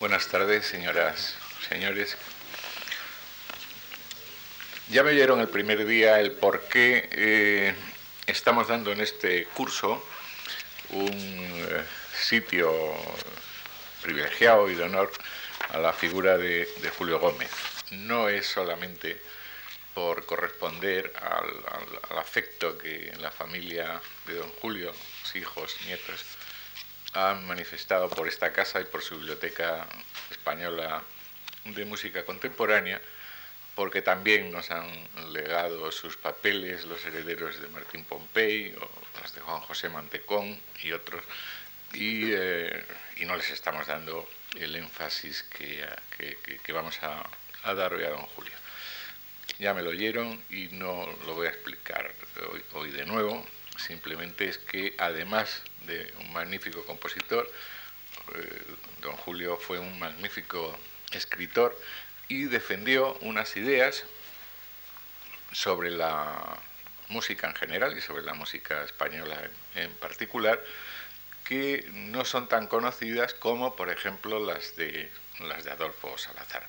Buenas tardes, señoras, señores. Ya me oyeron el primer día el por qué eh, estamos dando en este curso un eh, sitio privilegiado y de honor a la figura de, Julio Gómez. No es solamente por corresponder al, afecto que la familia de don Julio, sus hijos, nietos, han manifestado por esta casa y por su biblioteca española de música contemporánea, porque también nos han legado sus papeles los herederos de Martín Pompey o los de Juan José Mantecón y otros, y, eh, no les estamos dando el énfasis que, vamos a, dar hoy a don Julio. Ya me lo oyeron y no lo voy a explicar hoy de nuevo, simplemente es que además de un magnífico compositor, eh, don Julio fue un magnífico escritor y defendió unas ideas sobre la música en general y sobre la música española en, particular que no son tan conocidas como por ejemplo las de las de Adolfo Salazar.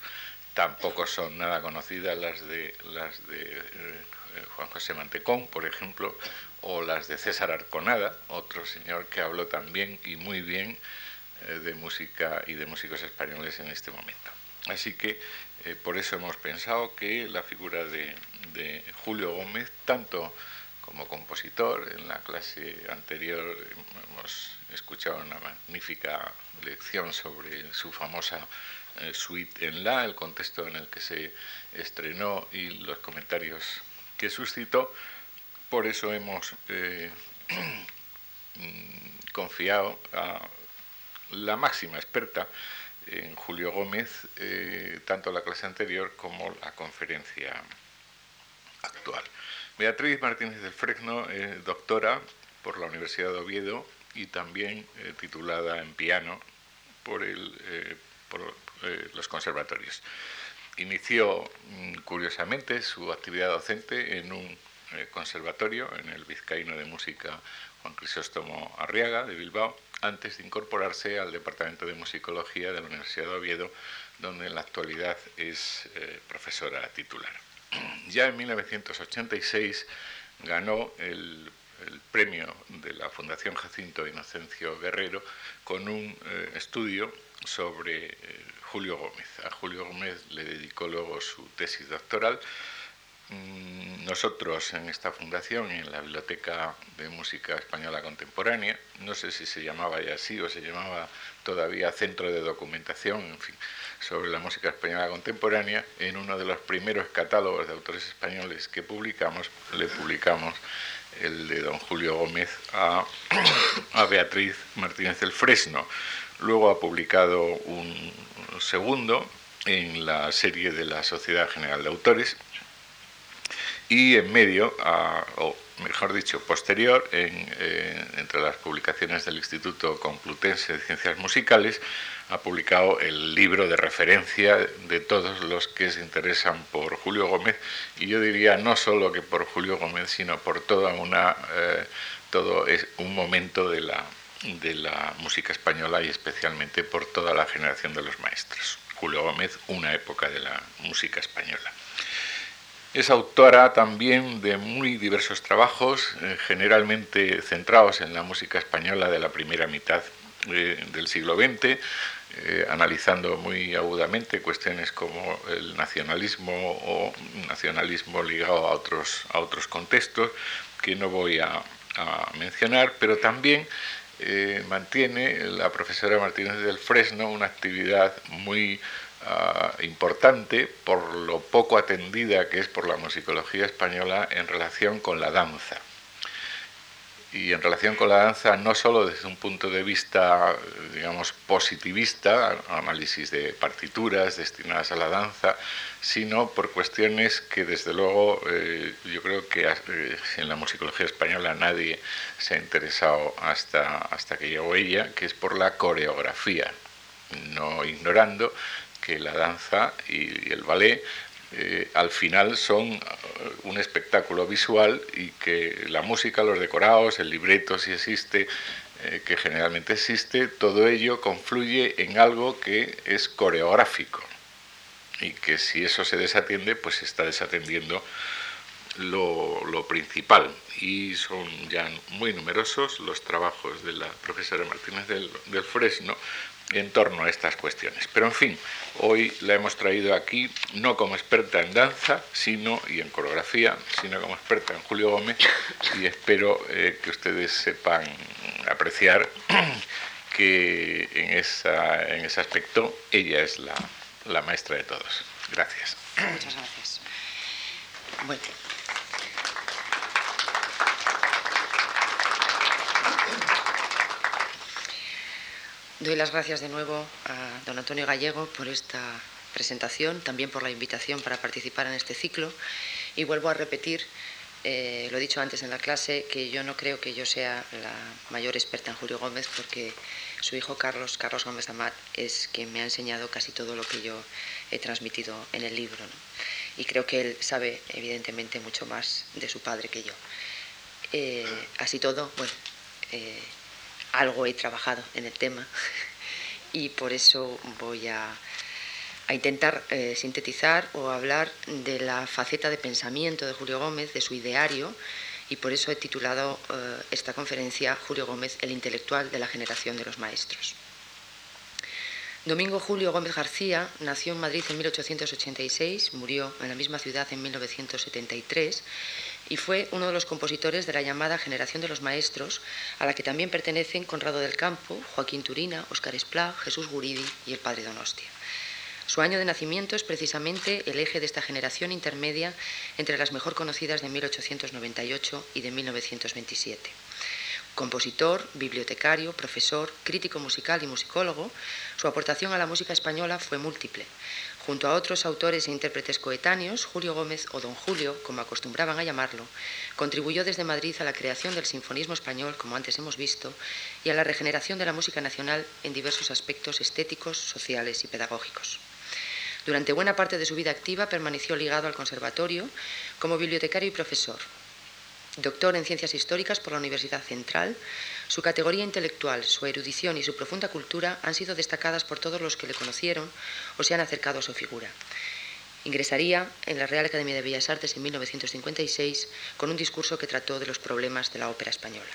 Tampoco son nada conocidas las de las de eh, Juan José Mantecón, por ejemplo, o las de César Arconada, otro señor que habló también y muy bien eh, de música y de músicos españoles en este momento. Así que eh, por eso hemos pensado que la figura de, Julio Gómez, tanto como compositor, en la clase anterior hemos escuchado una magnífica lección sobre su famosa eh, suite en La, el contexto en el que se estrenó y los comentarios que suscitó, por eso hemos eh, confiado a la máxima experta en Julio Gómez, eh, tanto la clase anterior como la conferencia actual. Beatriz Martínez del Fresno es doctora por la Universidad de Oviedo y también eh, titulada en piano por, los conservatorios. Inició mm, curiosamente su actividad docente en un conservatorio en el Vizcaíno de Música Juan Crisóstomo Arriaga de Bilbao, antes de incorporarse al Departamento de Musicología de la Universidad de Oviedo, donde en la actualidad es eh, profesora titular. Ya en 1986 ganó el, premio de la Fundación Jacinto Inocencio Guerrero con un eh, estudio sobre Julio Gómez. A Julio Gómez le dedicó luego su tesis doctoral nosotros en esta fundación y en la Biblioteca de Música Española Contemporánea, no sé si se llamaba ya así o se llamaba todavía Centro de Documentación, en fin, sobre la música española contemporánea, en uno de los primeros catálogos de autores españoles que publicamos, le publicamos el de don Julio Gómez a, a Beatriz Martínez del Fresno. Luego ha publicado un segundo en la serie de la Sociedad General de Autores, y en medio, o mejor dicho, posterior, eh, entre las publicaciones del Instituto Complutense de Ciencias Musicales, ha publicado el libro de referencia de todos los que se interesan por Julio Gómez, y yo diría no solo que por Julio Gómez, sino por toda una, eh, todo un momento de la, de la música española y especialmente por toda la generación de los maestros. Julio Gómez, una época de la música española. Es autora también de muy diversos trabajos, eh, generalmente centrados en la música española de la primera mitad eh, del siglo XX, eh, analizando muy agudamente cuestiones como el nacionalismo o nacionalismo ligado a otros, a otros contextos que no voy a, a mencionar, pero también mantiene la profesora Martínez del Fresno una actividad muy Ah, importante por lo poco atendida que es por la musicología española en relación con la danza. Y en relación con la danza, no solo desde un punto de vista, digamos, positivista, análisis de partituras destinadas a la danza, sino por cuestiones que, desde luego, eh, yo creo que eh, en la musicología española nadie se ha interesado hasta, hasta que llegó ella, que es por la coreografía, no ignorando que la danza y el ballet eh, al final son uh, un espectáculo visual y que la música, los decorados, el libreto, si existe, eh, que generalmente existe, todo ello confluye en algo que es coreográfico y que si eso se desatiende, pues se está desatendiendo lo, principal. Y son ya muy numerosos los trabajos de la profesora Martínez del, del Fresno en torno a estas cuestiones. Pero en fin, hoy la hemos traído aquí no como experta en danza, sino y en coreografía, sino como experta en Julio Gómez y espero eh, que ustedes sepan apreciar que en, esa, en ese aspecto ella es la, la maestra de todos. Gracias. Muchas gracias. Bueno. Doy las gracias de nuevo a don Antonio Gallego por esta presentación, también por la invitación para participar en este ciclo. Y vuelvo a repetir, eh, lo he dicho antes en la clase, que yo no creo que yo sea la mayor experta en Julio Gómez, porque su hijo Carlos, Carlos Gómez Amat, es quien me ha enseñado casi todo lo que yo he transmitido en el libro. Y creo que él sabe, evidentemente, mucho más de su padre que yo. Eh, así todo, bueno. Eh, algo he trabajado en el tema y por eso voy a, intentar eh, sintetizar o hablar de la faceta de pensamiento de Julio Gómez, de su ideario, y por eso he titulado eh, esta conferencia Julio Gómez, el intelectual de la generación de los maestros. Domingo Julio Gómez García nació en Madrid en 1886, murió en la misma ciudad en 1973 y fue uno de los compositores de la llamada Generación de los Maestros, a la que también pertenecen Conrado del Campo, Joaquín Turina, Óscar Esplá, Jesús Guridi y el padre Donostia. Su año de nacimiento es precisamente el eje de esta generación intermedia entre las mejor conocidas de 1898 y de 1927. Compositor, bibliotecario, profesor, crítico musical y musicólogo, su aportación a la música española fue múltiple. Junto a otros autores e intérpretes coetáneos, Julio Gómez o Don Julio, como acostumbraban a llamarlo, contribuyó desde Madrid a la creación del sinfonismo español, como antes hemos visto, y a la regeneración de la música nacional en diversos aspectos estéticos, sociales y pedagógicos. Durante buena parte de su vida activa permaneció ligado al conservatorio como bibliotecario y profesor, Doctor en Ciencias Históricas por la Universidad Central, su categoría intelectual, su erudición y su profunda cultura han sido destacadas por todos los que le conocieron o se han acercado a su figura. Ingresaría en la Real Academia de Bellas Artes en 1956 con un discurso que trató de los problemas de la ópera española.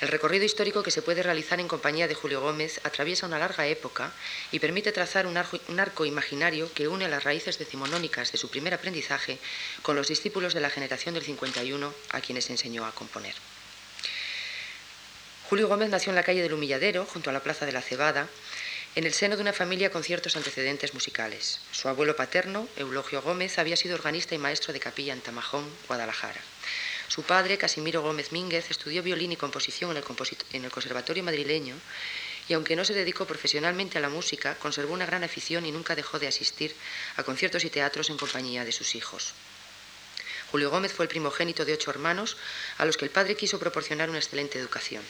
El recorrido histórico que se puede realizar en compañía de Julio Gómez atraviesa una larga época y permite trazar un arco, imaginario que une las raíces decimonónicas de su primer aprendizaje con los discípulos de la generación del 51 a quienes enseñó a componer. Julio Gómez nació en la calle del Humilladero, junto a la Plaza de la Cebada, en el seno de una familia con ciertos antecedentes musicales. Su abuelo paterno, Eulogio Gómez, había sido organista y maestro de capilla en Tamajón, Guadalajara. Su padre, Casimiro Gómez Mínguez, estudió violín y composición en el, en el Conservatorio madrileño y aunque no se dedicó profesionalmente a la música, conservó una gran afición y nunca dejó de asistir a conciertos y teatros en compañía de sus hijos. Julio Gómez fue el primogénito de ocho hermanos a los que el padre quiso proporcionar una excelente educación.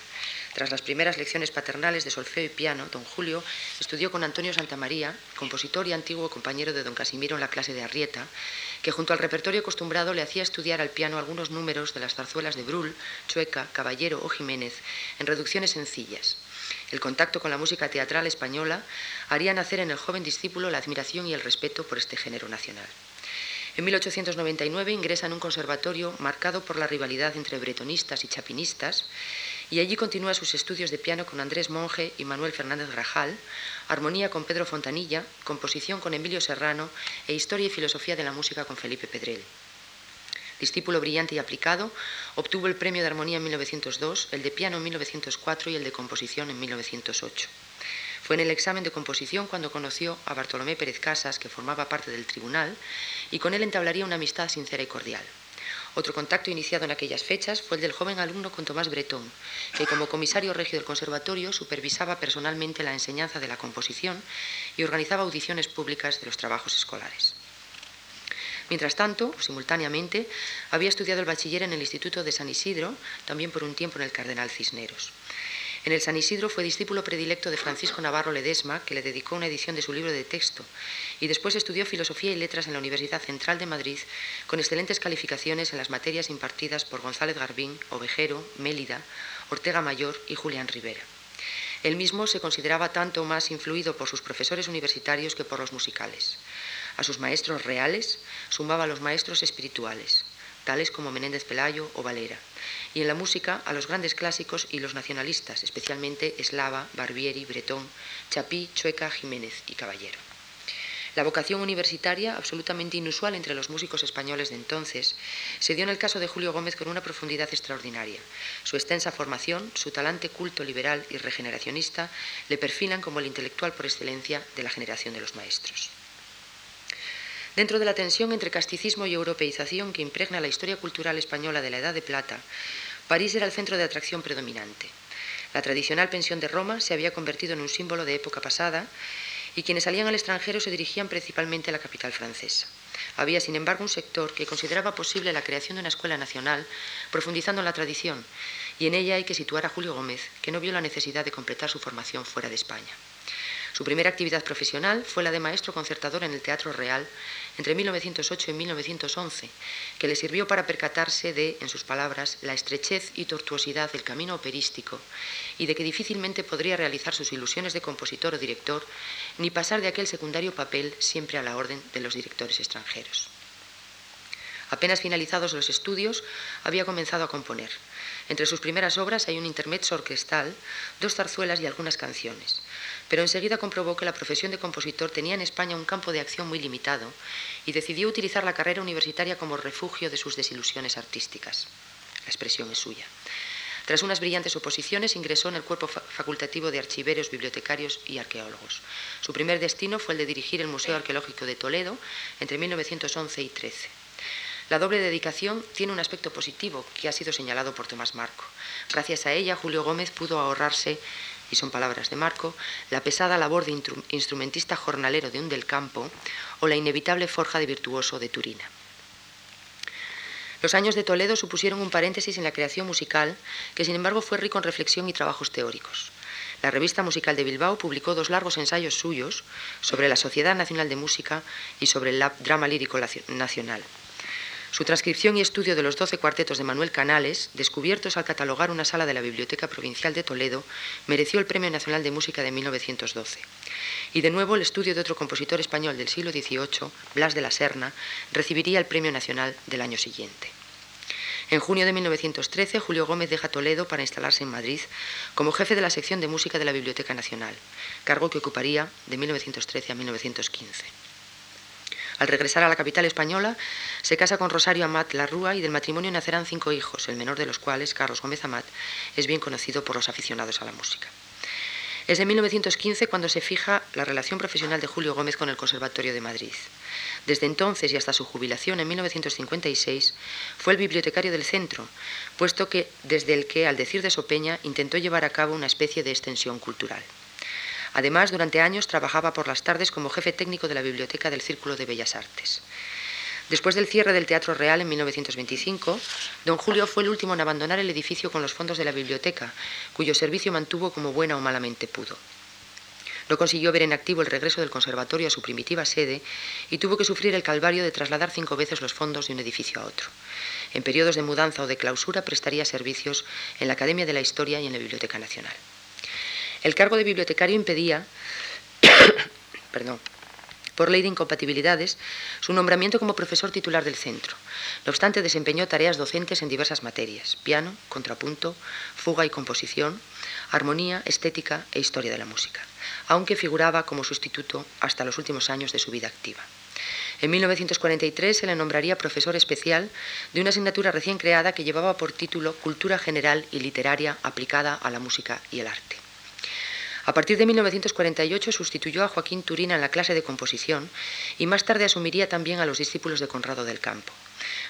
Tras las primeras lecciones paternales de solfeo y piano, don Julio estudió con Antonio Santamaría, compositor y antiguo compañero de don Casimiro en la clase de Arrieta, que junto al repertorio acostumbrado le hacía estudiar al piano algunos números de las zarzuelas de Brul, Chueca, Caballero o Jiménez en reducciones sencillas. El contacto con la música teatral española haría nacer en el joven discípulo la admiración y el respeto por este género nacional. En 1899 ingresa en un conservatorio marcado por la rivalidad entre bretonistas y chapinistas y allí continúa sus estudios de piano con Andrés Monge y Manuel Fernández Grajal, armonía con Pedro Fontanilla, composición con Emilio Serrano e historia y filosofía de la música con Felipe Pedrel. Discípulo brillante y aplicado, obtuvo el premio de armonía en 1902, el de piano en 1904 y el de composición en 1908. Fue en el examen de composición cuando conoció a Bartolomé Pérez Casas, que formaba parte del tribunal, y con él entablaría una amistad sincera y cordial. Otro contacto iniciado en aquellas fechas fue el del joven alumno con Tomás Bretón, que como comisario regio del conservatorio supervisaba personalmente la enseñanza de la composición y organizaba audiciones públicas de los trabajos escolares. Mientras tanto, simultáneamente, había estudiado el bachiller en el Instituto de San Isidro, también por un tiempo en el Cardenal Cisneros. En el San Isidro fue discípulo predilecto de Francisco Navarro Ledesma, que le dedicó una edición de su libro de texto, y después estudió Filosofía y Letras en la Universidad Central de Madrid, con excelentes calificaciones en las materias impartidas por González Garbín, Ovejero, Mélida, Ortega Mayor y Julián Rivera. Él mismo se consideraba tanto más influido por sus profesores universitarios que por los musicales. A sus maestros reales sumaba a los maestros espirituales, tales como Menéndez Pelayo o Valera, y en la música a los grandes clásicos y los nacionalistas, especialmente Eslava, Barbieri, Bretón, Chapí, Chueca, Jiménez y Caballero. La vocación universitaria, absolutamente inusual entre los músicos españoles de entonces, se dio en el caso de Julio Gómez con una profundidad extraordinaria. Su extensa formación, su talante culto liberal y regeneracionista le perfilan como el intelectual por excelencia de la generación de los maestros. Dentro de la tensión entre casticismo y europeización que impregna la historia cultural española de la Edad de Plata, París era el centro de atracción predominante. La tradicional pensión de Roma se había convertido en un símbolo de época pasada y quienes salían al extranjero se dirigían principalmente a la capital francesa. Había, sin embargo, un sector que consideraba posible la creación de una escuela nacional, profundizando en la tradición, y en ella hay que situar a Julio Gómez, que no vio la necesidad de completar su formación fuera de España. Su primera actividad profesional fue la de maestro concertador en el Teatro Real entre 1908 y 1911, que le sirvió para percatarse de, en sus palabras, la estrechez y tortuosidad del camino operístico y de que difícilmente podría realizar sus ilusiones de compositor o director ni pasar de aquel secundario papel siempre a la orden de los directores extranjeros. Apenas finalizados los estudios, había comenzado a componer. Entre sus primeras obras hay un intermezzo orquestal, dos zarzuelas y algunas canciones pero enseguida comprobó que la profesión de compositor tenía en España un campo de acción muy limitado y decidió utilizar la carrera universitaria como refugio de sus desilusiones artísticas. La expresión es suya. Tras unas brillantes oposiciones, ingresó en el cuerpo facultativo de archiveros, bibliotecarios y arqueólogos. Su primer destino fue el de dirigir el Museo Arqueológico de Toledo entre 1911 y 13. La doble dedicación tiene un aspecto positivo que ha sido señalado por Tomás Marco. Gracias a ella, Julio Gómez pudo ahorrarse y son palabras de Marco, la pesada labor de instrumentista jornalero de un del campo o la inevitable forja de virtuoso de Turina. Los años de Toledo supusieron un paréntesis en la creación musical que sin embargo fue rico en reflexión y trabajos teóricos. La revista musical de Bilbao publicó dos largos ensayos suyos sobre la Sociedad Nacional de Música y sobre el drama lírico nacional. Su transcripción y estudio de los doce cuartetos de Manuel Canales, descubiertos al catalogar una sala de la Biblioteca Provincial de Toledo, mereció el Premio Nacional de Música de 1912. Y de nuevo el estudio de otro compositor español del siglo XVIII, Blas de la Serna, recibiría el Premio Nacional del año siguiente. En junio de 1913, Julio Gómez deja Toledo para instalarse en Madrid como jefe de la sección de música de la Biblioteca Nacional, cargo que ocuparía de 1913 a 1915. Al regresar a la capital española, se casa con Rosario Amat Larrúa y del matrimonio nacerán cinco hijos, el menor de los cuales, Carlos Gómez Amat, es bien conocido por los aficionados a la música. Es de 1915 cuando se fija la relación profesional de Julio Gómez con el Conservatorio de Madrid. Desde entonces y hasta su jubilación en 1956 fue el bibliotecario del centro, puesto que desde el que, al decir de Sopeña, intentó llevar a cabo una especie de extensión cultural. Además, durante años trabajaba por las tardes como jefe técnico de la Biblioteca del Círculo de Bellas Artes. Después del cierre del Teatro Real en 1925, don Julio fue el último en abandonar el edificio con los fondos de la biblioteca, cuyo servicio mantuvo como buena o malamente pudo. No consiguió ver en activo el regreso del conservatorio a su primitiva sede y tuvo que sufrir el calvario de trasladar cinco veces los fondos de un edificio a otro. En periodos de mudanza o de clausura prestaría servicios en la Academia de la Historia y en la Biblioteca Nacional. El cargo de bibliotecario impedía, perdón, por ley de incompatibilidades, su nombramiento como profesor titular del centro. No obstante, desempeñó tareas docentes en diversas materias, piano, contrapunto, fuga y composición, armonía, estética e historia de la música, aunque figuraba como sustituto hasta los últimos años de su vida activa. En 1943 se le nombraría profesor especial de una asignatura recién creada que llevaba por título Cultura General y Literaria aplicada a la música y el arte. A partir de 1948 sustituyó a Joaquín Turina en la clase de composición y más tarde asumiría también a los discípulos de Conrado del Campo.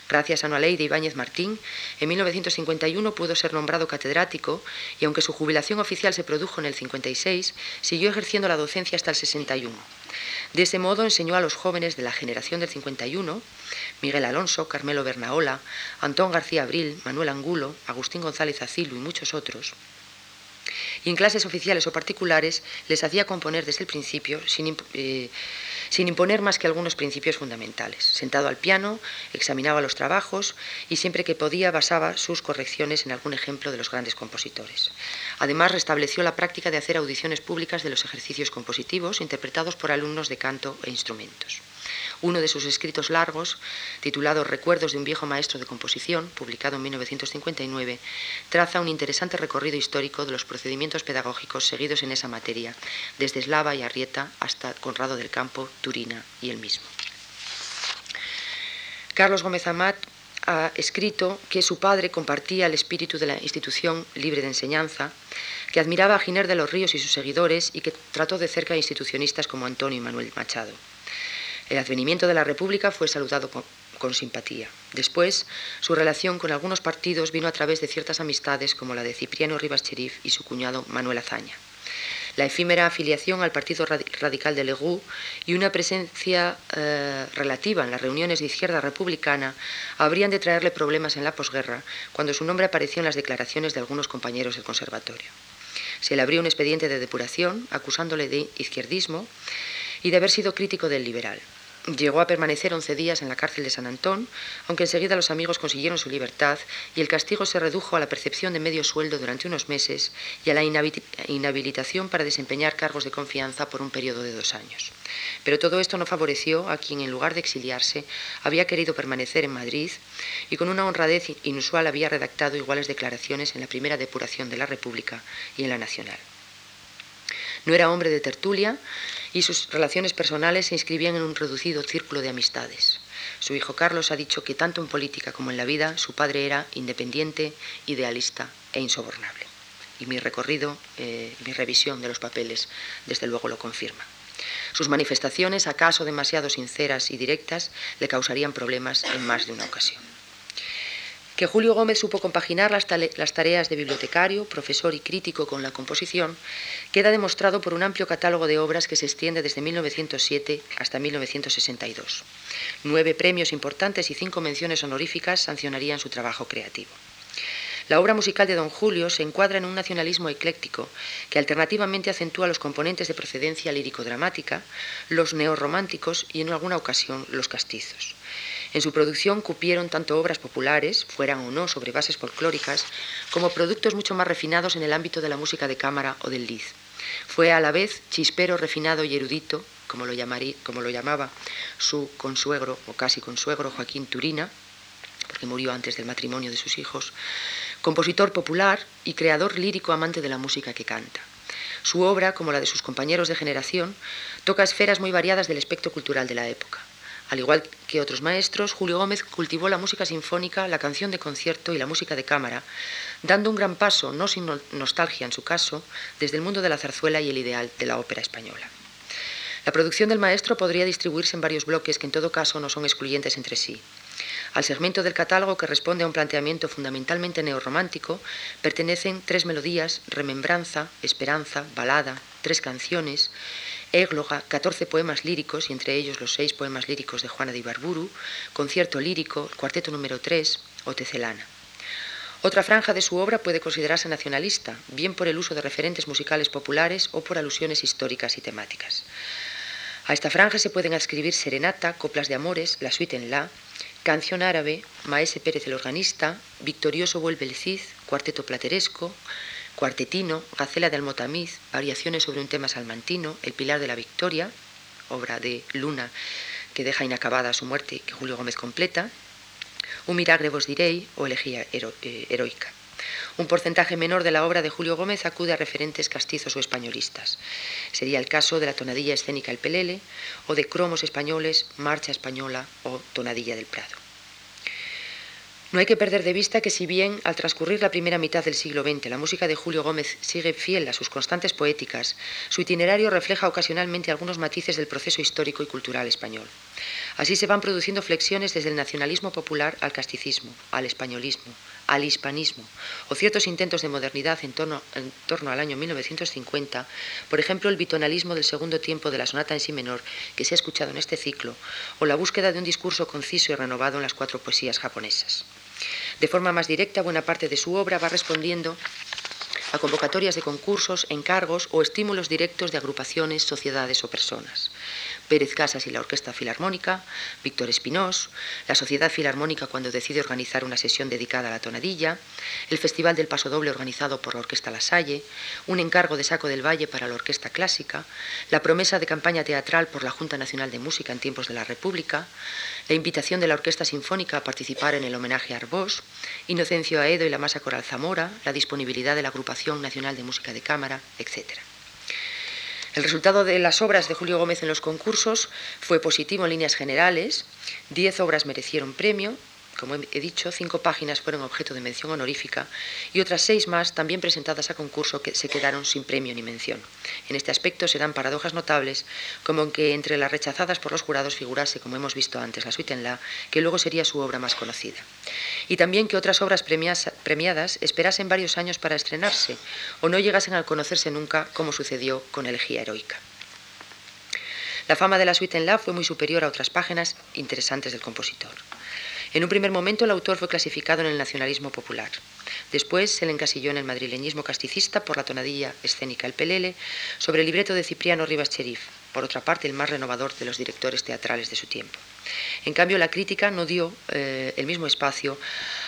Gracias a una ley de Ibáñez Martín, en 1951 pudo ser nombrado catedrático y aunque su jubilación oficial se produjo en el 56, siguió ejerciendo la docencia hasta el 61. De ese modo enseñó a los jóvenes de la generación del 51, Miguel Alonso, Carmelo Bernaola, Antón García Abril, Manuel Angulo, Agustín González Acilu y muchos otros, y en clases oficiales o particulares les hacía componer desde el principio sin, eh, sin imponer más que algunos principios fundamentales. Sentado al piano, examinaba los trabajos y siempre que podía basaba sus correcciones en algún ejemplo de los grandes compositores. Además, restableció la práctica de hacer audiciones públicas de los ejercicios compositivos interpretados por alumnos de canto e instrumentos. Uno de sus escritos largos, titulado Recuerdos de un viejo maestro de composición, publicado en 1959, traza un interesante recorrido histórico de los procedimientos pedagógicos seguidos en esa materia, desde Eslava y Arrieta hasta Conrado del Campo, Turina y el mismo. Carlos Gómez Amat ha escrito que su padre compartía el espíritu de la institución libre de enseñanza, que admiraba a Giner de los Ríos y sus seguidores y que trató de cerca a institucionistas como Antonio y Manuel Machado. El advenimiento de la República fue saludado con, simpatía. Después, su relación con algunos partidos vino a través de ciertas amistades como la de Cipriano Rivas Cherif y su cuñado Manuel Azaña. La efímera afiliación al Partido Radical de Legú y una presencia eh, relativa en las reuniones de izquierda republicana habrían de traerle problemas en la posguerra cuando su nombre apareció en las declaraciones de algunos compañeros del conservatorio. Se le abrió un expediente de depuración acusándole de izquierdismo y de haber sido crítico del liberal. Llegó a permanecer 11 días en la cárcel de San Antón, aunque enseguida los amigos consiguieron su libertad y el castigo se redujo a la percepción de medio sueldo durante unos meses y a la inhabilitación para desempeñar cargos de confianza por un periodo de dos años. Pero todo esto no favoreció a quien, en lugar de exiliarse, había querido permanecer en Madrid y con una honradez inusual había redactado iguales declaraciones en la primera depuración de la República y en la Nacional. No era hombre de tertulia y sus relaciones personales se inscribían en un reducido círculo de amistades. Su hijo Carlos ha dicho que tanto en política como en la vida su padre era independiente, idealista e insobornable. Y mi recorrido, eh, mi revisión de los papeles, desde luego lo confirma. Sus manifestaciones, acaso demasiado sinceras y directas, le causarían problemas en más de una ocasión. Que Julio Gómez supo compaginar las, tareas de bibliotecario, profesor y crítico con la composición queda demostrado por un amplio catálogo de obras que se extiende desde 1907 hasta 1962. Nueve premios importantes y cinco menciones honoríficas sancionarían su trabajo creativo. La obra musical de Don Julio se encuadra en un nacionalismo ecléctico que alternativamente acentúa los componentes de procedencia lírico-dramática, los neorrománticos y en alguna ocasión los castizos. En su producción cupieron tanto obras populares, fueran o no sobre bases folclóricas, como productos mucho más refinados en el ámbito de la música de cámara o del liz. Fue a la vez chispero, refinado y erudito, como lo, como lo llamaba su consuegro o casi consuegro Joaquín Turina, porque murió antes del matrimonio de sus hijos, compositor popular y creador lírico amante de la música que canta. Su obra, como la de sus compañeros de generación, toca esferas muy variadas del espectro cultural de la época. Al igual que otros maestros, Julio Gómez cultivó la música sinfónica, la canción de concierto y la música de cámara, dando un gran paso, no sin nostalgia en su caso, desde el mundo de la zarzuela y el ideal de la ópera española. La producción del maestro podría distribuirse en varios bloques que en todo caso no son excluyentes entre sí. Al segmento del catálogo que responde a un planteamiento fundamentalmente neorromántico pertenecen tres melodías, remembranza, esperanza, balada, tres canciones, égloga, 14 poemas líricos, y entre ellos los seis poemas líricos de Juana de Ibarburu, concierto lírico, cuarteto número 3 o tecelana. Otra franja de su obra puede considerarse nacionalista, bien por el uso de referentes musicales populares o por alusiones históricas y temáticas. A esta franja se pueden adscribir Serenata, Coplas de Amores, La Suite en La, Canción Árabe, Maese Pérez el Organista, Victorioso Vuelve el Cid, Cuarteto Plateresco, Cuartetino, Gacela de Almotamiz, Variaciones sobre un tema salmantino, El Pilar de la Victoria, obra de Luna que deja inacabada su muerte que Julio Gómez completa, Un Miragre vos direi o Elegía eh, Heroica. Un porcentaje menor de la obra de Julio Gómez acude a referentes castizos o españolistas. Sería el caso de la tonadilla escénica El Pelele o de cromos españoles, Marcha Española o Tonadilla del Prado. No hay que perder de vista que si bien al transcurrir la primera mitad del siglo XX la música de Julio Gómez sigue fiel a sus constantes poéticas, su itinerario refleja ocasionalmente algunos matices del proceso histórico y cultural español. Así se van produciendo flexiones desde el nacionalismo popular al casticismo, al españolismo, al hispanismo, o ciertos intentos de modernidad en torno, en torno al año 1950, por ejemplo el bitonalismo del segundo tiempo de la sonata en sí menor que se ha escuchado en este ciclo, o la búsqueda de un discurso conciso y renovado en las cuatro poesías japonesas. De forma más directa, buena parte de su obra va respondiendo a convocatorias de concursos, encargos o estímulos directos de agrupaciones, sociedades o personas. Pérez Casas y la Orquesta Filarmónica, Víctor Espinós, la Sociedad Filarmónica cuando decide organizar una sesión dedicada a la tonadilla, el Festival del Paso Doble organizado por la Orquesta La Salle, un encargo de Saco del Valle para la Orquesta Clásica, la promesa de campaña teatral por la Junta Nacional de Música en tiempos de la República, la invitación de la Orquesta Sinfónica a participar en el homenaje a Arbós, Inocencio Aedo y la Masa Coral Zamora, la disponibilidad de la Agrupación Nacional de Música de Cámara, etc. El resultado de las obras de Julio Gómez en los concursos fue positivo en líneas generales. Diez obras merecieron premio, como he dicho, cinco páginas fueron objeto de mención honorífica y otras seis más, también presentadas a concurso, que se quedaron sin premio ni mención. En este aspecto se dan paradojas notables, como que entre las rechazadas por los jurados figurase, como hemos visto antes, la suite en la, que luego sería su obra más conocida. Y también que otras obras premiadas esperasen varios años para estrenarse o no llegasen a conocerse nunca, como sucedió con Elegía Heroica. La fama de la suite en la fue muy superior a otras páginas interesantes del compositor. En un primer momento el autor fue clasificado en el nacionalismo popular. Después se le encasilló en el madrileñismo casticista por la tonadilla escénica El Pelele sobre el libreto de Cipriano Rivas Cherif, por otra parte el más renovador de los directores teatrales de su tiempo. En cambio, la crítica no dio eh, el mismo espacio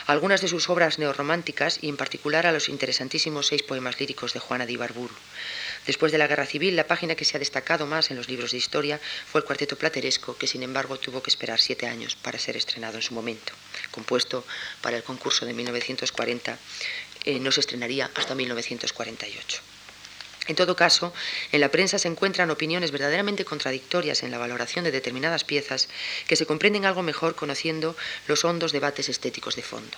a algunas de sus obras neorrománticas y en particular a los interesantísimos seis poemas líricos de Juana de Ibarburu. Después de la Guerra Civil, la página que se ha destacado más en los libros de historia fue el Cuarteto Plateresco, que sin embargo tuvo que esperar siete años para ser estrenado en su momento. Compuesto para el concurso de 1940, eh, no se estrenaría hasta 1948. En todo caso, en la prensa se encuentran opiniones verdaderamente contradictorias en la valoración de determinadas piezas que se comprenden algo mejor conociendo los hondos debates estéticos de fondo.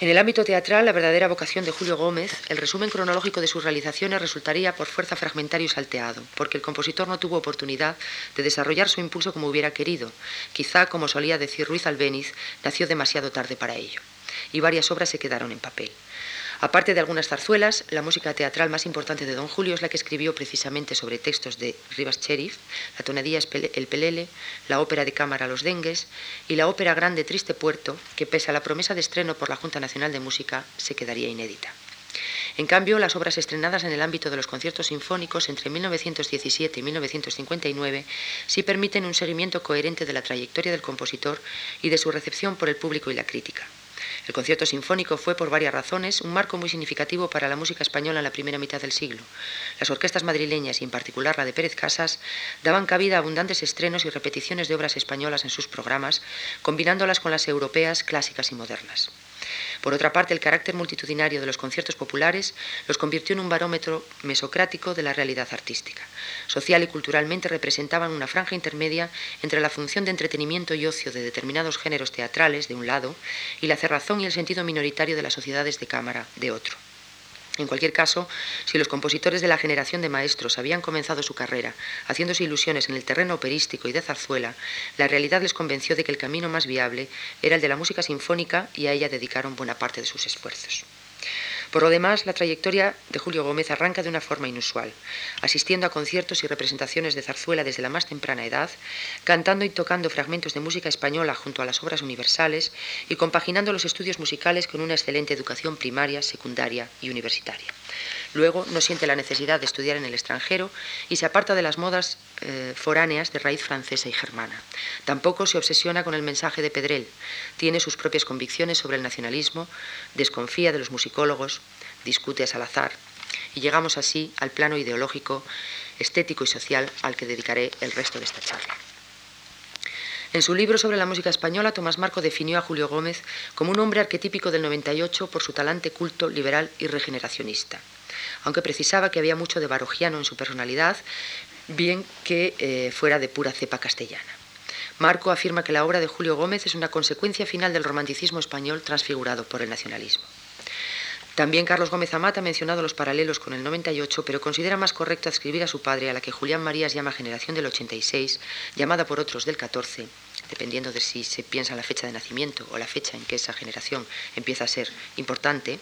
En el ámbito teatral, la verdadera vocación de Julio Gómez, el resumen cronológico de sus realizaciones resultaría por fuerza fragmentario y salteado, porque el compositor no tuvo oportunidad de desarrollar su impulso como hubiera querido. Quizá, como solía decir Ruiz Albéniz, nació demasiado tarde para ello. Y varias obras se quedaron en papel. Aparte de algunas zarzuelas, la música teatral más importante de Don Julio es la que escribió precisamente sobre textos de Rivas Cherif, la tonadilla El Pelele, la ópera de cámara Los Dengues y la ópera grande Triste Puerto, que pese a la promesa de estreno por la Junta Nacional de Música, se quedaría inédita. En cambio, las obras estrenadas en el ámbito de los conciertos sinfónicos entre 1917 y 1959 sí permiten un seguimiento coherente de la trayectoria del compositor y de su recepción por el público y la crítica. El concierto sinfónico fue, por varias razones, un marco muy significativo para la música española en la primera mitad del siglo. Las orquestas madrileñas, y en particular la de Pérez Casas, daban cabida a abundantes estrenos y repeticiones de obras españolas en sus programas, combinándolas con las europeas clásicas y modernas. Por otra parte, el carácter multitudinario de los conciertos populares los convirtió en un barómetro mesocrático de la realidad artística. Social y culturalmente representaban una franja intermedia entre la función de entretenimiento y ocio de determinados géneros teatrales, de un lado, y la cerrazón y el sentido minoritario de las sociedades de cámara, de otro. En cualquier caso, si los compositores de la generación de maestros habían comenzado su carrera haciéndose ilusiones en el terreno operístico y de zarzuela, la realidad les convenció de que el camino más viable era el de la música sinfónica y a ella dedicaron buena parte de sus esfuerzos. Por lo demás, la trayectoria de Julio Gómez arranca de una forma inusual, asistiendo a conciertos y representaciones de zarzuela desde la más temprana edad, cantando y tocando fragmentos de música española junto a las obras universales y compaginando los estudios musicales con una excelente educación primaria, secundaria y universitaria. Luego no siente la necesidad de estudiar en el extranjero y se aparta de las modas eh, foráneas de raíz francesa y germana. Tampoco se obsesiona con el mensaje de Pedrel. Tiene sus propias convicciones sobre el nacionalismo, desconfía de los musicólogos, discute a Salazar y llegamos así al plano ideológico, estético y social al que dedicaré el resto de esta charla. En su libro sobre la música española, Tomás Marco definió a Julio Gómez como un hombre arquetípico del 98 por su talante culto, liberal y regeneracionista aunque precisaba que había mucho de barogiano en su personalidad, bien que eh, fuera de pura cepa castellana. Marco afirma que la obra de Julio Gómez es una consecuencia final del romanticismo español transfigurado por el nacionalismo. También Carlos Gómez Amata ha mencionado los paralelos con el 98, pero considera más correcto adscribir a su padre, a la que Julián Marías llama generación del 86, llamada por otros del 14, dependiendo de si se piensa en la fecha de nacimiento o la fecha en que esa generación empieza a ser importante,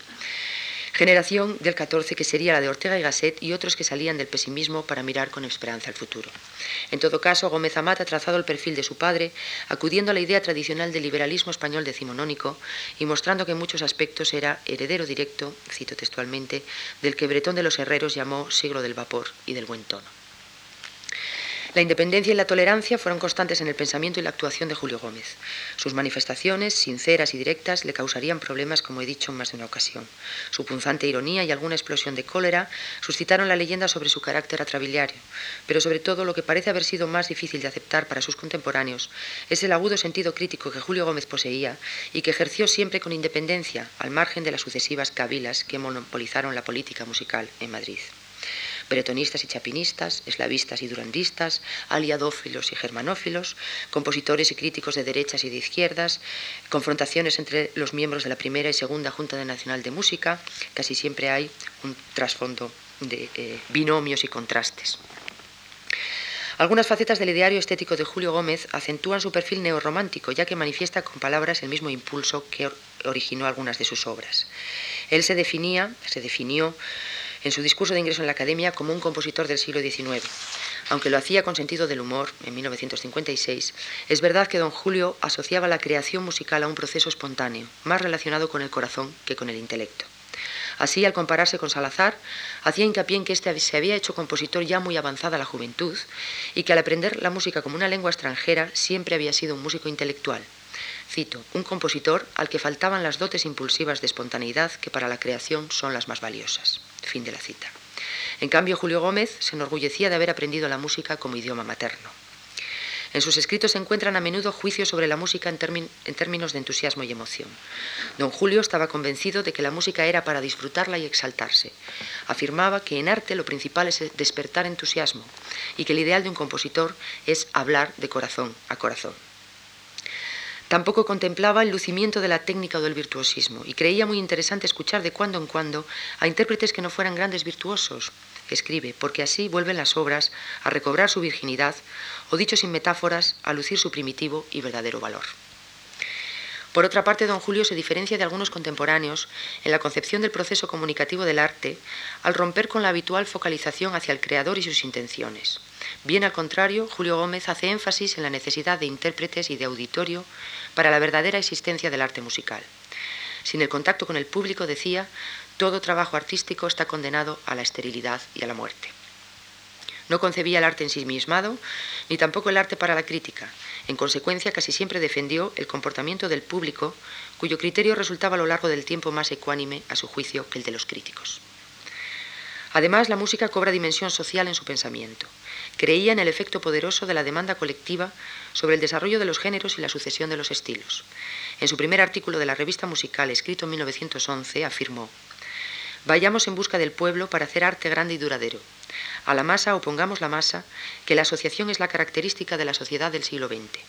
generación del 14 que sería la de Ortega y Gasset y otros que salían del pesimismo para mirar con esperanza al futuro. En todo caso, Gómez Amat ha trazado el perfil de su padre, acudiendo a la idea tradicional del liberalismo español decimonónico y mostrando que en muchos aspectos era heredero directo, cito textualmente, del que Bretón de los Herreros llamó siglo del vapor y del buen tono. La independencia y la tolerancia fueron constantes en el pensamiento y la actuación de Julio Gómez. Sus manifestaciones, sinceras y directas, le causarían problemas, como he dicho en más de una ocasión. Su punzante ironía y alguna explosión de cólera suscitaron la leyenda sobre su carácter atrabiliario, pero sobre todo lo que parece haber sido más difícil de aceptar para sus contemporáneos es el agudo sentido crítico que Julio Gómez poseía y que ejerció siempre con independencia, al margen de las sucesivas cabilas que monopolizaron la política musical en Madrid bretonistas y chapinistas, eslavistas y durandistas, aliadófilos y germanófilos, compositores y críticos de derechas y de izquierdas, confrontaciones entre los miembros de la primera y segunda Junta Nacional de Música, casi siempre hay un trasfondo de eh, binomios y contrastes. Algunas facetas del ideario estético de Julio Gómez acentúan su perfil neorromántico, ya que manifiesta con palabras el mismo impulso que originó algunas de sus obras. Él se definía, se definió en su discurso de ingreso en la Academia como un compositor del siglo XIX. Aunque lo hacía con sentido del humor en 1956, es verdad que don Julio asociaba la creación musical a un proceso espontáneo, más relacionado con el corazón que con el intelecto. Así, al compararse con Salazar, hacía hincapié en que éste se había hecho compositor ya muy avanzada la juventud y que al aprender la música como una lengua extranjera siempre había sido un músico intelectual. Cito, un compositor al que faltaban las dotes impulsivas de espontaneidad que para la creación son las más valiosas. Fin de la cita. En cambio, Julio Gómez se enorgullecía de haber aprendido la música como idioma materno. En sus escritos se encuentran a menudo juicios sobre la música en, en, términos de entusiasmo y emoción. Don Julio estaba convencido de que la música era para disfrutarla y exaltarse. Afirmaba que en arte lo principal es despertar entusiasmo y que el ideal de un compositor es hablar de corazón a corazón. Tampoco contemplaba el lucimiento de la técnica o del virtuosismo y creía muy interesante escuchar de cuando en cuando a intérpretes que no fueran grandes virtuosos. Escribe, porque así vuelven las obras a recobrar su virginidad o, dicho sin metáforas, a lucir su primitivo y verdadero valor. Por otra parte, don Julio se diferencia de algunos contemporáneos en la concepción del proceso comunicativo del arte al romper con la habitual focalización hacia el creador y sus intenciones. Bien al contrario, Julio Gómez hace énfasis en la necesidad de intérpretes y de auditorio para la verdadera existencia del arte musical. Sin el contacto con el público, decía, todo trabajo artístico está condenado a la esterilidad y a la muerte. No concebía el arte en sí mismado, ni tampoco el arte para la crítica. En consecuencia, casi siempre defendió el comportamiento del público, cuyo criterio resultaba a lo largo del tiempo más ecuánime, a su juicio, que el de los críticos. Además, la música cobra dimensión social en su pensamiento. Creía en el efecto poderoso de la demanda colectiva sobre el desarrollo de los géneros y la sucesión de los estilos. En su primer artículo de la revista musical, escrito en 1911, afirmó, Vayamos en busca del pueblo para hacer arte grande y duradero. A la masa opongamos la masa, que la asociación es la característica de la sociedad del siglo XX.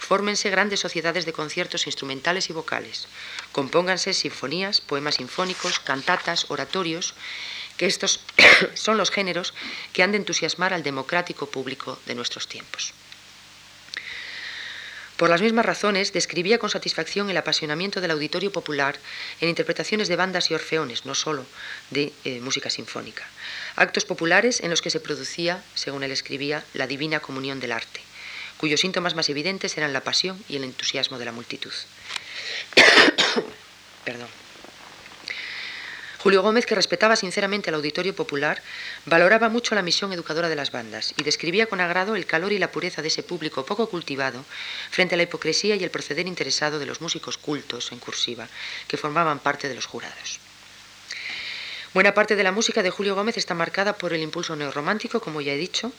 Fórmense grandes sociedades de conciertos instrumentales y vocales. Compónganse sinfonías, poemas sinfónicos, cantatas, oratorios, estos son los géneros que han de entusiasmar al democrático público de nuestros tiempos. Por las mismas razones, describía con satisfacción el apasionamiento del auditorio popular en interpretaciones de bandas y orfeones, no solo de eh, música sinfónica. Actos populares en los que se producía, según él escribía, la divina comunión del arte, cuyos síntomas más evidentes eran la pasión y el entusiasmo de la multitud. Perdón. Julio Gómez, que respetaba sinceramente al auditorio popular, valoraba mucho la misión educadora de las bandas y describía con agrado el calor y la pureza de ese público poco cultivado frente a la hipocresía y el proceder interesado de los músicos cultos en cursiva que formaban parte de los jurados. Buena parte de la música de Julio Gómez está marcada por el impulso neorromántico, como ya he dicho,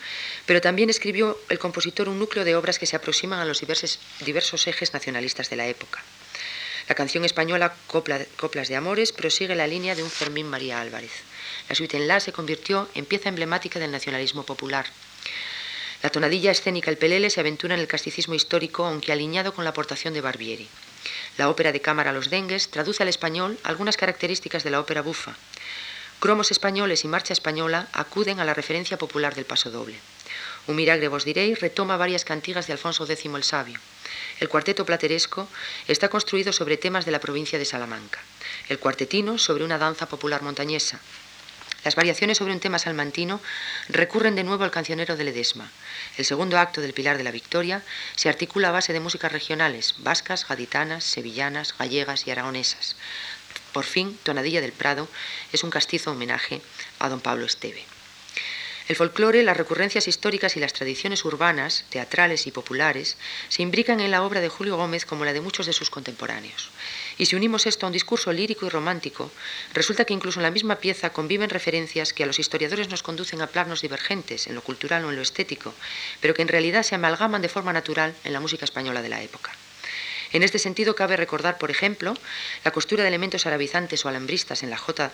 pero también escribió el compositor un núcleo de obras que se aproximan a los diversos, ejes nacionalistas de la época. La canción española Coplas de Amores prosigue la línea de un Fermín María Álvarez. La suite en La se convirtió en pieza emblemática del nacionalismo popular. La tonadilla escénica El Pelele se aventura en el casticismo histórico, aunque alineado con la aportación de Barbieri. La ópera de cámara Los Dengues traduce al español algunas características de la ópera bufa. Cromos españoles y marcha española acuden a la referencia popular del paso doble. Un miragre vos diréis retoma varias cantigas de Alfonso X el Sabio. El cuarteto plateresco está construido sobre temas de la provincia de Salamanca. el cuartetino sobre una danza popular montañesa. Las variaciones sobre un tema salmantino recurren de nuevo al cancionero de Ledesma. El segundo acto del Pilar de la Victoria se articula a base de músicas regionales, vascas, gaditanas, sevillanas, gallegas y aragonesas. Por fin, Tonadilla del Prado es un castizo homenaje a don Pablo Esteve. El folclore, las recurrencias históricas y las tradiciones urbanas, teatrales y populares se imbrican en la obra de Julio Gómez como la de muchos de sus contemporáneos. Y si unimos esto a un discurso lírico y romántico, resulta que incluso en la misma pieza conviven referencias que a los historiadores nos conducen a planos divergentes en lo cultural o en lo estético, pero que en realidad se amalgaman de forma natural en la música española de la época. En este sentido, cabe recordar, por ejemplo, la costura de elementos arabizantes o alambristas en la jota,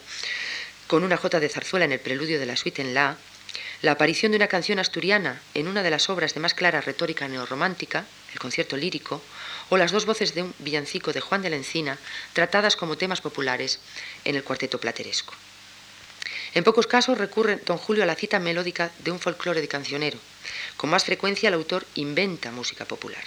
con una jota de zarzuela en el preludio de la suite en La, la aparición de una canción asturiana en una de las obras de más clara retórica neorromántica, el concierto lírico, o las dos voces de un villancico de Juan de la Encina, tratadas como temas populares en el cuarteto plateresco. En pocos casos recurre don Julio a la cita melódica de un folclore de cancionero. Con más frecuencia el autor inventa música popular.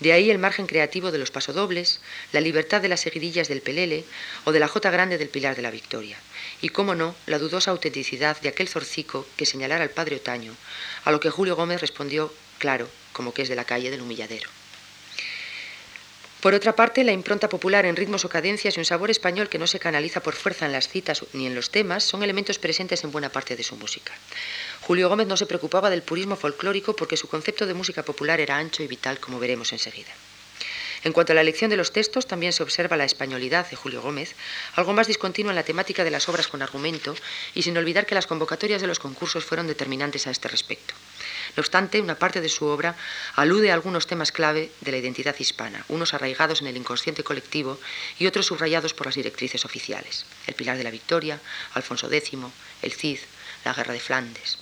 De ahí el margen creativo de los pasodobles, la libertad de las seguidillas del pelele o de la jota grande del Pilar de la Victoria y, cómo no, la dudosa autenticidad de aquel zorcico que señalara al padre Otaño, a lo que Julio Gómez respondió, claro, como que es de la calle del humilladero. Por otra parte, la impronta popular en ritmos o cadencias y un sabor español que no se canaliza por fuerza en las citas ni en los temas son elementos presentes en buena parte de su música. Julio Gómez no se preocupaba del purismo folclórico porque su concepto de música popular era ancho y vital, como veremos enseguida. En cuanto a la elección de los textos, también se observa la españolidad de Julio Gómez, algo más discontinuo en la temática de las obras con argumento, y sin olvidar que las convocatorias de los concursos fueron determinantes a este respecto. No obstante, una parte de su obra alude a algunos temas clave de la identidad hispana, unos arraigados en el inconsciente colectivo y otros subrayados por las directrices oficiales. El Pilar de la Victoria, Alfonso X, el Cid, la Guerra de Flandes.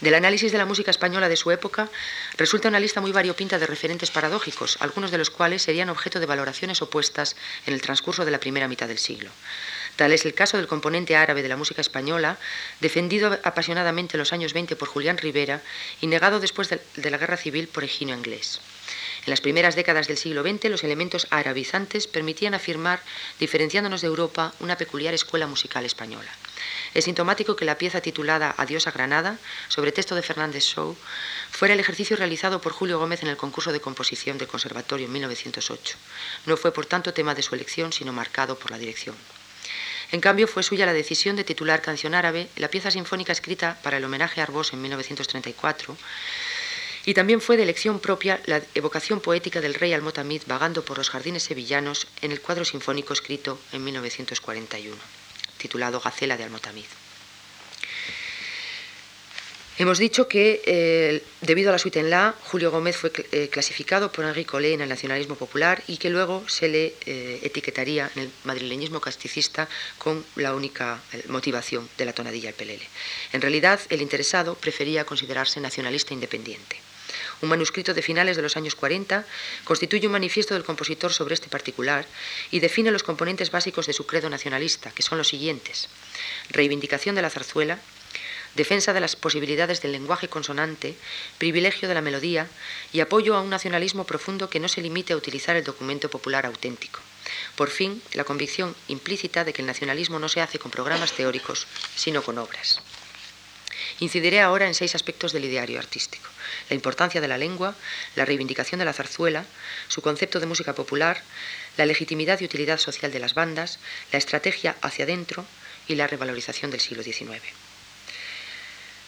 Del análisis de la música española de su época resulta una lista muy variopinta de referentes paradójicos, algunos de los cuales serían objeto de valoraciones opuestas en el transcurso de la primera mitad del siglo. Tal es el caso del componente árabe de la música española, defendido apasionadamente en los años 20 por Julián Rivera y negado después de, la Guerra Civil por Eginio Inglés. En las primeras décadas del siglo XX, los elementos arabizantes permitían afirmar, diferenciándonos de Europa, una peculiar escuela musical española. Es sintomático que la pieza titulada Adiós a Granada, sobre texto de Fernández Shaw, fuera el ejercicio realizado por Julio Gómez en el concurso de composición del Conservatorio en 1908. No fue, por tanto, tema de su elección, sino marcado por la dirección. En cambio, fue suya la decisión de titular Canción Árabe, la pieza sinfónica escrita para el homenaje a Arbós en 1934, y también fue de elección propia la evocación poética del rey Almotamid vagando por los jardines sevillanos en el cuadro sinfónico escrito en 1941 titulado Gacela de Almotamid. Hemos dicho que, eh, debido a la suite en La, Julio Gómez fue eh, clasificado por Henri Collet en el nacionalismo popular y que luego se le eh, etiquetaría en el madrileñismo casticista con la única motivación de la tonadilla al pelele. En realidad, el interesado prefería considerarse nacionalista independiente. Un manuscrito de finales de los años 40 constituye un manifiesto del compositor sobre este particular y define los componentes básicos de su credo nacionalista, que son los siguientes. Reivindicación de la zarzuela, defensa de las posibilidades del lenguaje consonante, privilegio de la melodía y apoyo a un nacionalismo profundo que no se limite a utilizar el documento popular auténtico. Por fin, la convicción implícita de que el nacionalismo no se hace con programas teóricos, sino con obras. Incidiré ahora en seis aspectos del ideario artístico. La importancia de la lengua, la reivindicación de la zarzuela, su concepto de música popular, la legitimidad y utilidad social de las bandas, la estrategia hacia adentro y la revalorización del siglo XIX.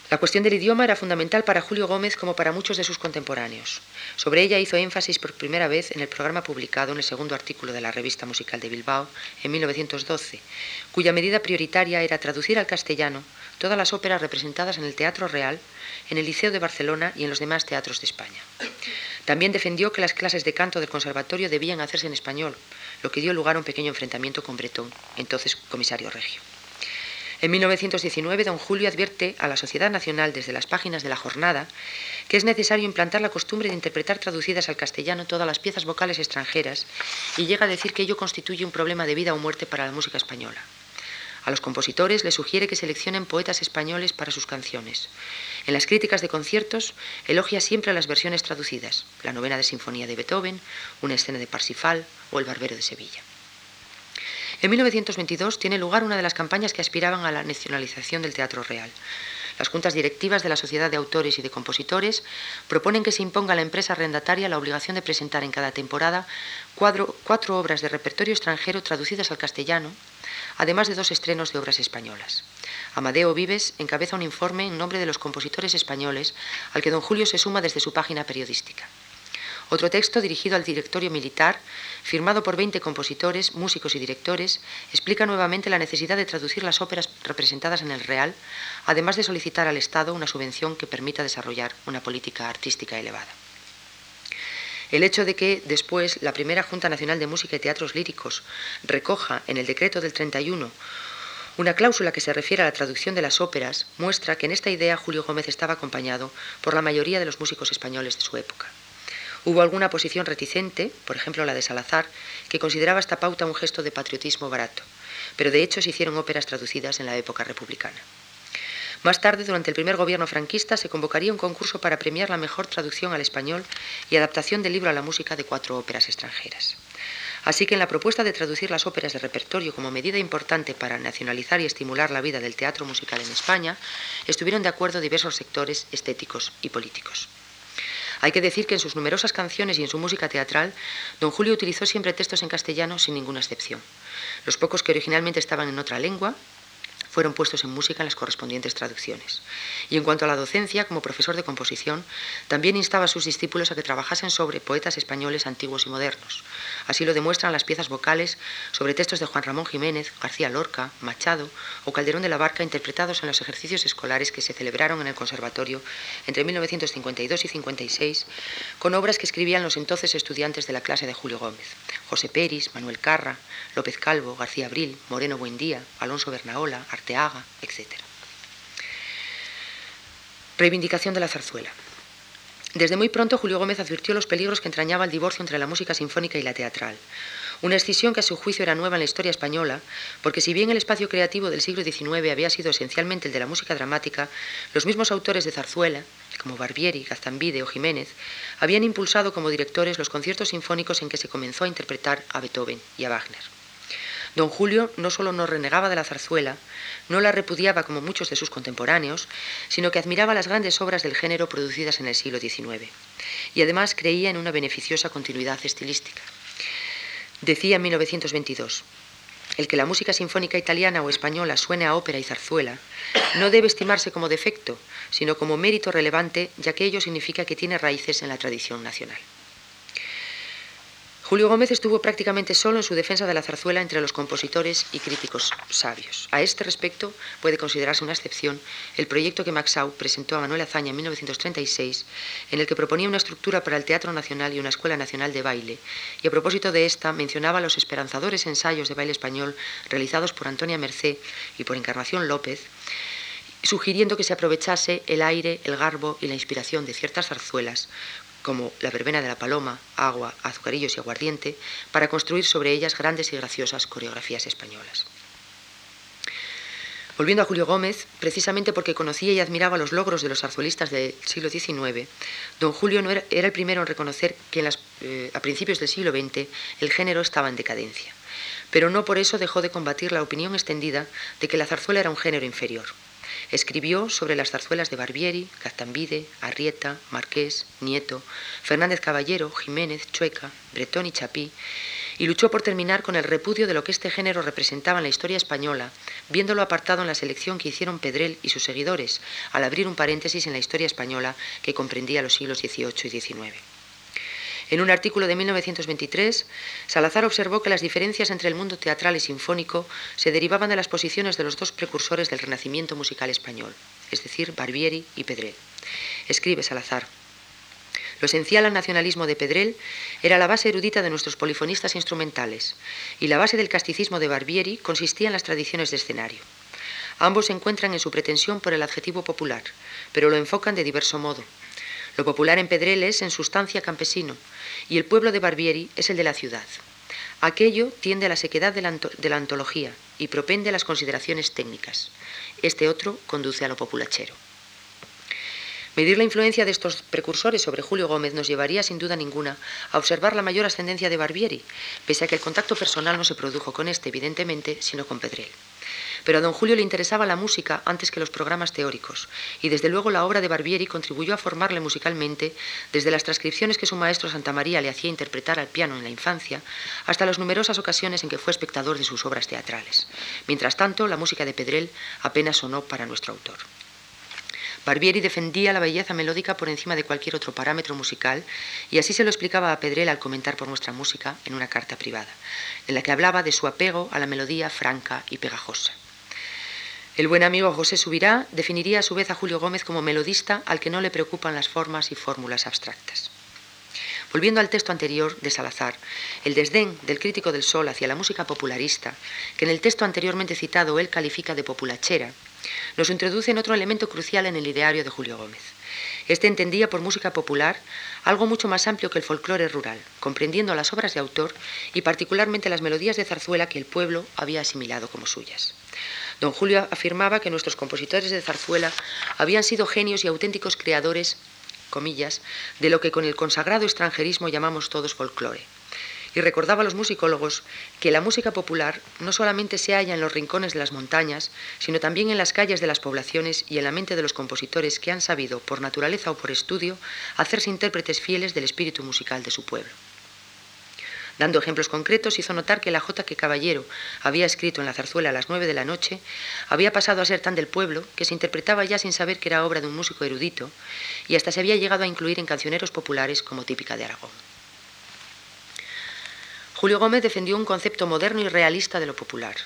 La cuestión del idioma era fundamental para Julio Gómez como para muchos de sus contemporáneos. Sobre ella hizo énfasis por primera vez en el programa publicado en el segundo artículo de la Revista Musical de Bilbao en 1912, cuya medida prioritaria era traducir al castellano todas las óperas representadas en el Teatro Real, en el Liceo de Barcelona y en los demás teatros de España. También defendió que las clases de canto del conservatorio debían hacerse en español, lo que dio lugar a un pequeño enfrentamiento con Bretón, entonces comisario regio. En 1919, don Julio advierte a la Sociedad Nacional desde las páginas de la jornada que es necesario implantar la costumbre de interpretar traducidas al castellano todas las piezas vocales extranjeras y llega a decir que ello constituye un problema de vida o muerte para la música española. A los compositores les sugiere que seleccionen poetas españoles para sus canciones. En las críticas de conciertos elogia siempre las versiones traducidas, la novena de Sinfonía de Beethoven, una escena de Parsifal o el Barbero de Sevilla. En 1922 tiene lugar una de las campañas que aspiraban a la nacionalización del teatro real. Las juntas directivas de la Sociedad de Autores y de Compositores proponen que se imponga a la empresa arrendataria la obligación de presentar en cada temporada cuatro obras de repertorio extranjero traducidas al castellano, además de dos estrenos de obras españolas. Amadeo Vives encabeza un informe en nombre de los compositores españoles al que don Julio se suma desde su página periodística. Otro texto dirigido al directorio militar, firmado por 20 compositores, músicos y directores, explica nuevamente la necesidad de traducir las óperas representadas en el Real, además de solicitar al Estado una subvención que permita desarrollar una política artística elevada. El hecho de que después la primera Junta Nacional de Música y Teatros Líricos recoja en el decreto del 31 una cláusula que se refiere a la traducción de las óperas muestra que en esta idea Julio Gómez estaba acompañado por la mayoría de los músicos españoles de su época. Hubo alguna posición reticente, por ejemplo la de Salazar, que consideraba esta pauta un gesto de patriotismo barato, pero de hecho se hicieron óperas traducidas en la época republicana. Más tarde, durante el primer gobierno franquista, se convocaría un concurso para premiar la mejor traducción al español y adaptación del libro a la música de cuatro óperas extranjeras. Así que en la propuesta de traducir las óperas de repertorio como medida importante para nacionalizar y estimular la vida del teatro musical en España, estuvieron de acuerdo diversos sectores estéticos y políticos. Hay que decir que en sus numerosas canciones y en su música teatral, don Julio utilizó siempre textos en castellano sin ninguna excepción. Los pocos que originalmente estaban en otra lengua, fueron puestos en música en las correspondientes traducciones. Y en cuanto a la docencia, como profesor de composición, también instaba a sus discípulos a que trabajasen sobre poetas españoles antiguos y modernos. Así lo demuestran las piezas vocales sobre textos de Juan Ramón Jiménez, García Lorca, Machado o Calderón de la Barca interpretados en los ejercicios escolares que se celebraron en el conservatorio entre 1952 y 56, con obras que escribían los entonces estudiantes de la clase de Julio Gómez. José Peris, Manuel Carra, López Calvo, García Abril, Moreno Buendía, Alonso Bernaola, Etc. Reivindicación de la zarzuela. Desde muy pronto Julio Gómez advirtió los peligros que entrañaba el divorcio entre la música sinfónica y la teatral. Una escisión que a su juicio era nueva en la historia española, porque si bien el espacio creativo del siglo XIX había sido esencialmente el de la música dramática, los mismos autores de zarzuela, como Barbieri, Gazambide o Jiménez, habían impulsado como directores los conciertos sinfónicos en que se comenzó a interpretar a Beethoven y a Wagner. Don Julio no solo no renegaba de la zarzuela, no la repudiaba como muchos de sus contemporáneos, sino que admiraba las grandes obras del género producidas en el siglo XIX. Y además creía en una beneficiosa continuidad estilística. Decía en 1922, el que la música sinfónica italiana o española suene a ópera y zarzuela no debe estimarse como defecto, sino como mérito relevante, ya que ello significa que tiene raíces en la tradición nacional. Julio Gómez estuvo prácticamente solo en su defensa de la zarzuela entre los compositores y críticos sabios. A este respecto puede considerarse una excepción el proyecto que Maxau presentó a Manuel Azaña en 1936, en el que proponía una estructura para el Teatro Nacional y una Escuela Nacional de Baile, y a propósito de esta mencionaba los esperanzadores ensayos de baile español realizados por Antonia Mercé y por Encarnación López, sugiriendo que se aprovechase el aire, el garbo y la inspiración de ciertas zarzuelas como la verbena de la paloma, agua, azucarillos y aguardiente, para construir sobre ellas grandes y graciosas coreografías españolas. Volviendo a Julio Gómez, precisamente porque conocía y admiraba los logros de los zarzuelistas del siglo XIX, don Julio era, el primero en reconocer que eh, a principios del siglo XX el género estaba en decadencia, pero no por eso dejó de combatir la opinión extendida de que la zarzuela era un género inferior. Escribió sobre las zarzuelas de Barbieri, Gaztambide, Arrieta, Marqués, Nieto, Fernández Caballero, Jiménez, Chueca, Bretón y Chapí, y luchó por terminar con el repudio de lo que este género representaba en la historia española, viéndolo apartado en la selección que hicieron Pedrel y sus seguidores, al abrir un paréntesis en la historia española que comprendía los siglos XVIII y XIX. En un artículo de 1923, Salazar observó que las diferencias entre el mundo teatral y sinfónico se derivaban de las posiciones de los dos precursores del renacimiento musical español, es decir, Barbieri y Pedrel. Escribe Salazar. Lo esencial al nacionalismo de Pedrel era la base erudita de nuestros polifonistas instrumentales, y la base del casticismo de Barbieri consistía en las tradiciones de escenario. Ambos se encuentran en su pretensión por el adjetivo popular, pero lo enfocan de diverso modo. Lo popular en Pedrel es en sustancia campesino, y el pueblo de Barbieri es el de la ciudad. Aquello tiende a la sequedad de la, antología y propende a las consideraciones técnicas. Este otro conduce a lo populachero. Medir la influencia de estos precursores sobre Julio Gómez nos llevaría sin duda ninguna a observar la mayor ascendencia de Barbieri, pese a que el contacto personal no se produjo con este, evidentemente, sino con Pedrell. Pero a don Julio le interesaba la música antes que los programas teóricos, y desde luego la obra de Barbieri contribuyó a formarle musicalmente desde las transcripciones que su maestro Santa María le hacía interpretar al piano en la infancia, hasta las numerosas ocasiones en que fue espectador de sus obras teatrales. Mientras tanto, la música de Pedrell apenas sonó para nuestro autor. Barbieri defendía la belleza melódica por encima de cualquier otro parámetro musical y así se lo explicaba a Pedrell al comentar por nuestra música en una carta privada, en la que hablaba de su apego a la melodía franca y pegajosa. El buen amigo José Subirá definiría a su vez a Julio Gómez como melodista al que no le preocupan las formas y fórmulas abstractas. Volviendo al texto anterior de Salazar, el desdén del crítico del sol hacia la música popularista, que en el texto anteriormente citado él califica de populachera, nos introduce en otro elemento crucial en el ideario de Julio Gómez. Este entendía por música popular algo mucho más amplio que el folclore rural, comprendiendo las obras de autor y particularmente las melodías de zarzuela que el pueblo había asimilado como suyas. Don Julio afirmaba que nuestros compositores de zarzuela habían sido genios y auténticos creadores, comillas, de lo que con el consagrado extranjerismo llamamos todos folclore y recordaba a los musicólogos que la música popular no solamente se halla en los rincones de las montañas, sino también en las calles de las poblaciones y en la mente de los compositores que han sabido, por naturaleza o por estudio, hacerse intérpretes fieles del espíritu musical de su pueblo. Dando ejemplos concretos, hizo notar que la jota que Caballero había escrito en la zarzuela a las nueve de la noche había pasado a ser tan del pueblo que se interpretaba ya sin saber que era obra de un músico erudito y hasta se había llegado a incluir en cancioneros populares como típica de Aragón. Julio Gómez defendió un concepto moderno y realista de lo popular.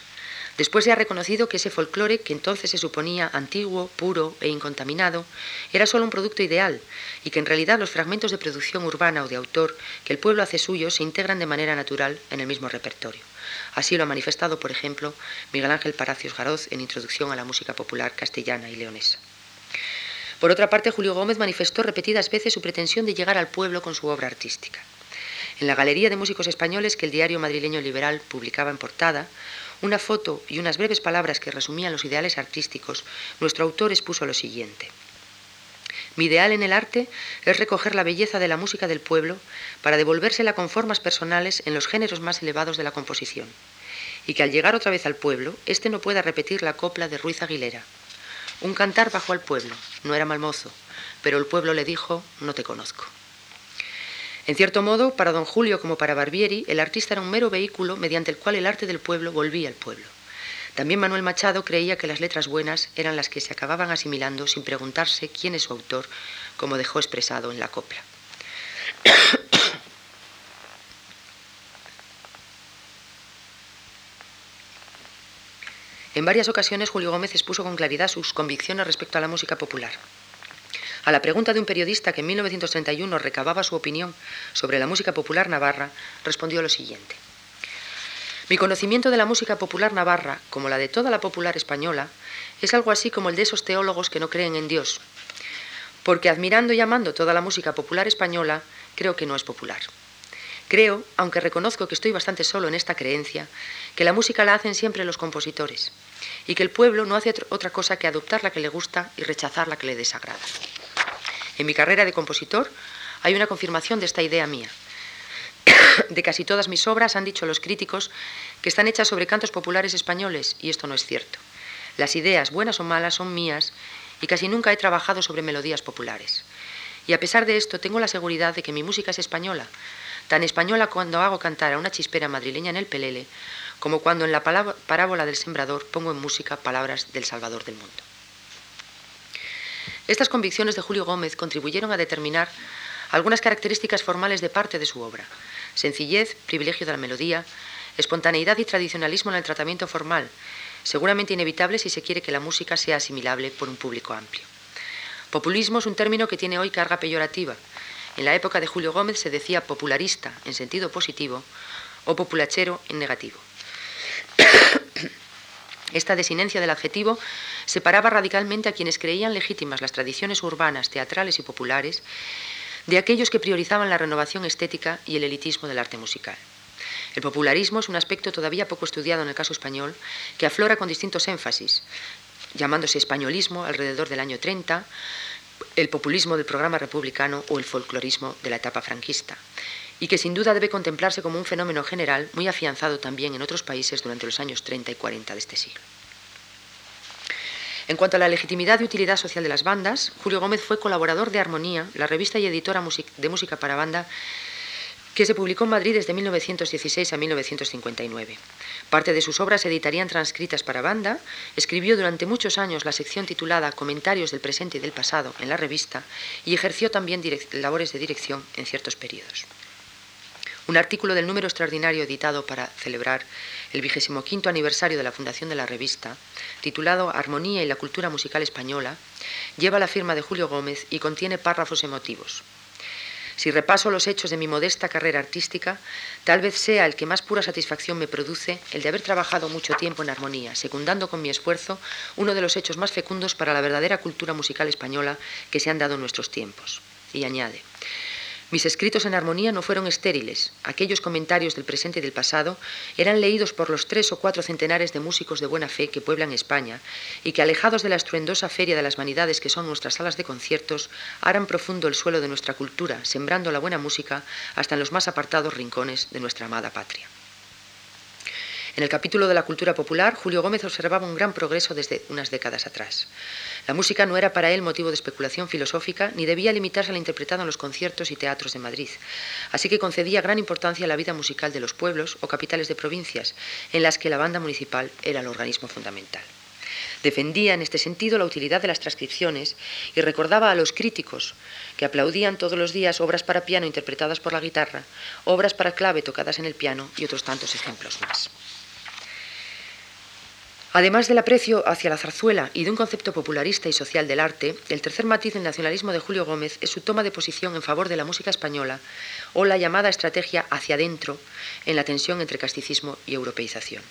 Después se ha reconocido que ese folclore, que entonces se suponía antiguo, puro e incontaminado, era solo un producto ideal y que en realidad los fragmentos de producción urbana o de autor que el pueblo hace suyo se integran de manera natural en el mismo repertorio. Así lo ha manifestado, por ejemplo, Miguel Ángel Paracios Garoz en Introducción a la música popular castellana y leonesa. Por otra parte, Julio Gómez manifestó repetidas veces su pretensión de llegar al pueblo con su obra artística. En la Galería de Músicos Españoles que el diario madrileño liberal publicaba en portada, una foto y unas breves palabras que resumían los ideales artísticos, nuestro autor expuso lo siguiente. Mi ideal en el arte es recoger la belleza de la música del pueblo para devolvérsela con formas personales en los géneros más elevados de la composición, y que al llegar otra vez al pueblo, éste no pueda repetir la copla de Ruiz Aguilera. Un cantar bajó al pueblo, no era mal mozo, pero el pueblo le dijo, no te conozco. En cierto modo, para don Julio como para Barbieri, el artista era un mero vehículo mediante el cual el arte del pueblo volvía al pueblo. También Manuel Machado creía que las letras buenas eran las que se acababan asimilando sin preguntarse quién es su autor, como dejó expresado en la copla. En varias ocasiones Julio Gómez expuso con claridad sus convicciones respecto a la música popular. A la pregunta de un periodista que en 1931 recababa su opinión sobre la música popular navarra, respondió lo siguiente. Mi conocimiento de la música popular navarra, como la de toda la popular española, es algo así como el de esos teólogos que no creen en Dios, porque admirando y amando toda la música popular española, creo que no es popular. Creo, aunque reconozco que estoy bastante solo en esta creencia, que la música la hacen siempre los compositores y que el pueblo no hace otra cosa que adoptar la que le gusta y rechazar la que le desagrada. En mi carrera de compositor hay una confirmación de esta idea mía. De casi todas mis obras han dicho los críticos que están hechas sobre cantos populares españoles y esto no es cierto. Las ideas, buenas o malas, son mías y casi nunca he trabajado sobre melodías populares. Y a pesar de esto, tengo la seguridad de que mi música es española, tan española cuando hago cantar a una chispera madrileña en el pelele, como cuando en la parábola del sembrador pongo en música palabras del Salvador del mundo. Estas convicciones de Julio Gómez contribuyeron a determinar algunas características formales de parte de su obra. Sencillez, privilegio de la melodía, espontaneidad y tradicionalismo en el tratamiento formal, seguramente inevitable si se quiere que la música sea asimilable por un público amplio. Populismo es un término que tiene hoy carga peyorativa. En la época de Julio Gómez se decía popularista en sentido positivo o populachero en negativo. Esta desinencia del adjetivo separaba radicalmente a quienes creían legítimas las tradiciones urbanas, teatrales y populares de aquellos que priorizaban la renovación estética y el elitismo del arte musical. El popularismo es un aspecto todavía poco estudiado en el caso español, que aflora con distintos énfasis, llamándose españolismo alrededor del año 30, el populismo del programa republicano o el folclorismo de la etapa franquista, y que sin duda debe contemplarse como un fenómeno general muy afianzado también en otros países durante los años 30 y 40 de este siglo. En cuanto a la legitimidad y utilidad social de las bandas, Julio Gómez fue colaborador de Armonía, la revista y editora de música para banda que se publicó en Madrid desde 1916 a 1959. Parte de sus obras se editarían transcritas para banda, escribió durante muchos años la sección titulada Comentarios del presente y del pasado en la revista y ejerció también labores de dirección en ciertos periodos. Un artículo del número extraordinario editado para celebrar el vigésimo quinto aniversario de la fundación de la revista, titulado Armonía y la cultura musical española, lleva la firma de Julio Gómez y contiene párrafos emotivos. Si repaso los hechos de mi modesta carrera artística, tal vez sea el que más pura satisfacción me produce el de haber trabajado mucho tiempo en armonía, secundando con mi esfuerzo uno de los hechos más fecundos para la verdadera cultura musical española que se han dado en nuestros tiempos. Y añade, mis escritos en armonía no fueron estériles. Aquellos comentarios del presente y del pasado eran leídos por los tres o cuatro centenares de músicos de buena fe que pueblan España y que, alejados de la estruendosa feria de las vanidades que son nuestras salas de conciertos, harán profundo el suelo de nuestra cultura, sembrando la buena música hasta en los más apartados rincones de nuestra amada patria. En el capítulo de la cultura popular, Julio Gómez observaba un gran progreso desde unas décadas atrás. La música no era para él motivo de especulación filosófica ni debía limitarse a la interpretada en los conciertos y teatros de Madrid. Así que concedía gran importancia a la vida musical de los pueblos o capitales de provincias, en las que la banda municipal era el organismo fundamental. Defendía en este sentido la utilidad de las transcripciones y recordaba a los críticos que aplaudían todos los días obras para piano interpretadas por la guitarra, obras para clave tocadas en el piano y otros tantos ejemplos más. Además del aprecio hacia la zarzuela y de un concepto popularista y social del arte, el tercer matiz del nacionalismo de Julio Gómez es su toma de posición en favor de la música española o la llamada estrategia hacia adentro en la tensión entre casticismo y europeización.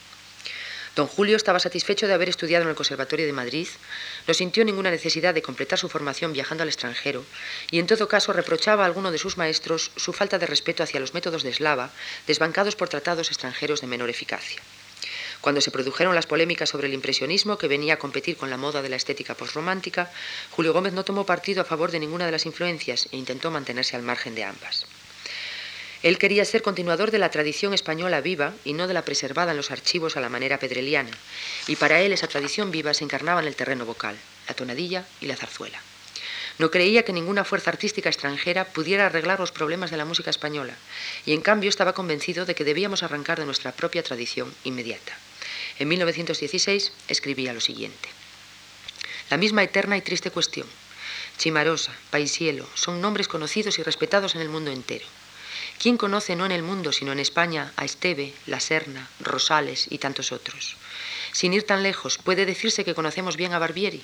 Don Julio estaba satisfecho de haber estudiado en el Conservatorio de Madrid, no sintió ninguna necesidad de completar su formación viajando al extranjero y en todo caso reprochaba a alguno de sus maestros su falta de respeto hacia los métodos de eslava, desbancados por tratados extranjeros de menor eficacia. Cuando se produjeron las polémicas sobre el impresionismo, que venía a competir con la moda de la estética postromántica, Julio Gómez no tomó partido a favor de ninguna de las influencias e intentó mantenerse al margen de ambas. Él quería ser continuador de la tradición española viva y no de la preservada en los archivos a la manera pedreliana, y para él esa tradición viva se encarnaba en el terreno vocal, la tonadilla y la zarzuela. No creía que ninguna fuerza artística extranjera pudiera arreglar los problemas de la música española, y en cambio estaba convencido de que debíamos arrancar de nuestra propia tradición inmediata. En 1916 escribía lo siguiente. La misma eterna y triste cuestión. Chimarosa, Paisielo, son nombres conocidos y respetados en el mundo entero. ¿Quién conoce no en el mundo, sino en España, a Esteve, La Serna, Rosales y tantos otros? Sin ir tan lejos, puede decirse que conocemos bien a Barbieri.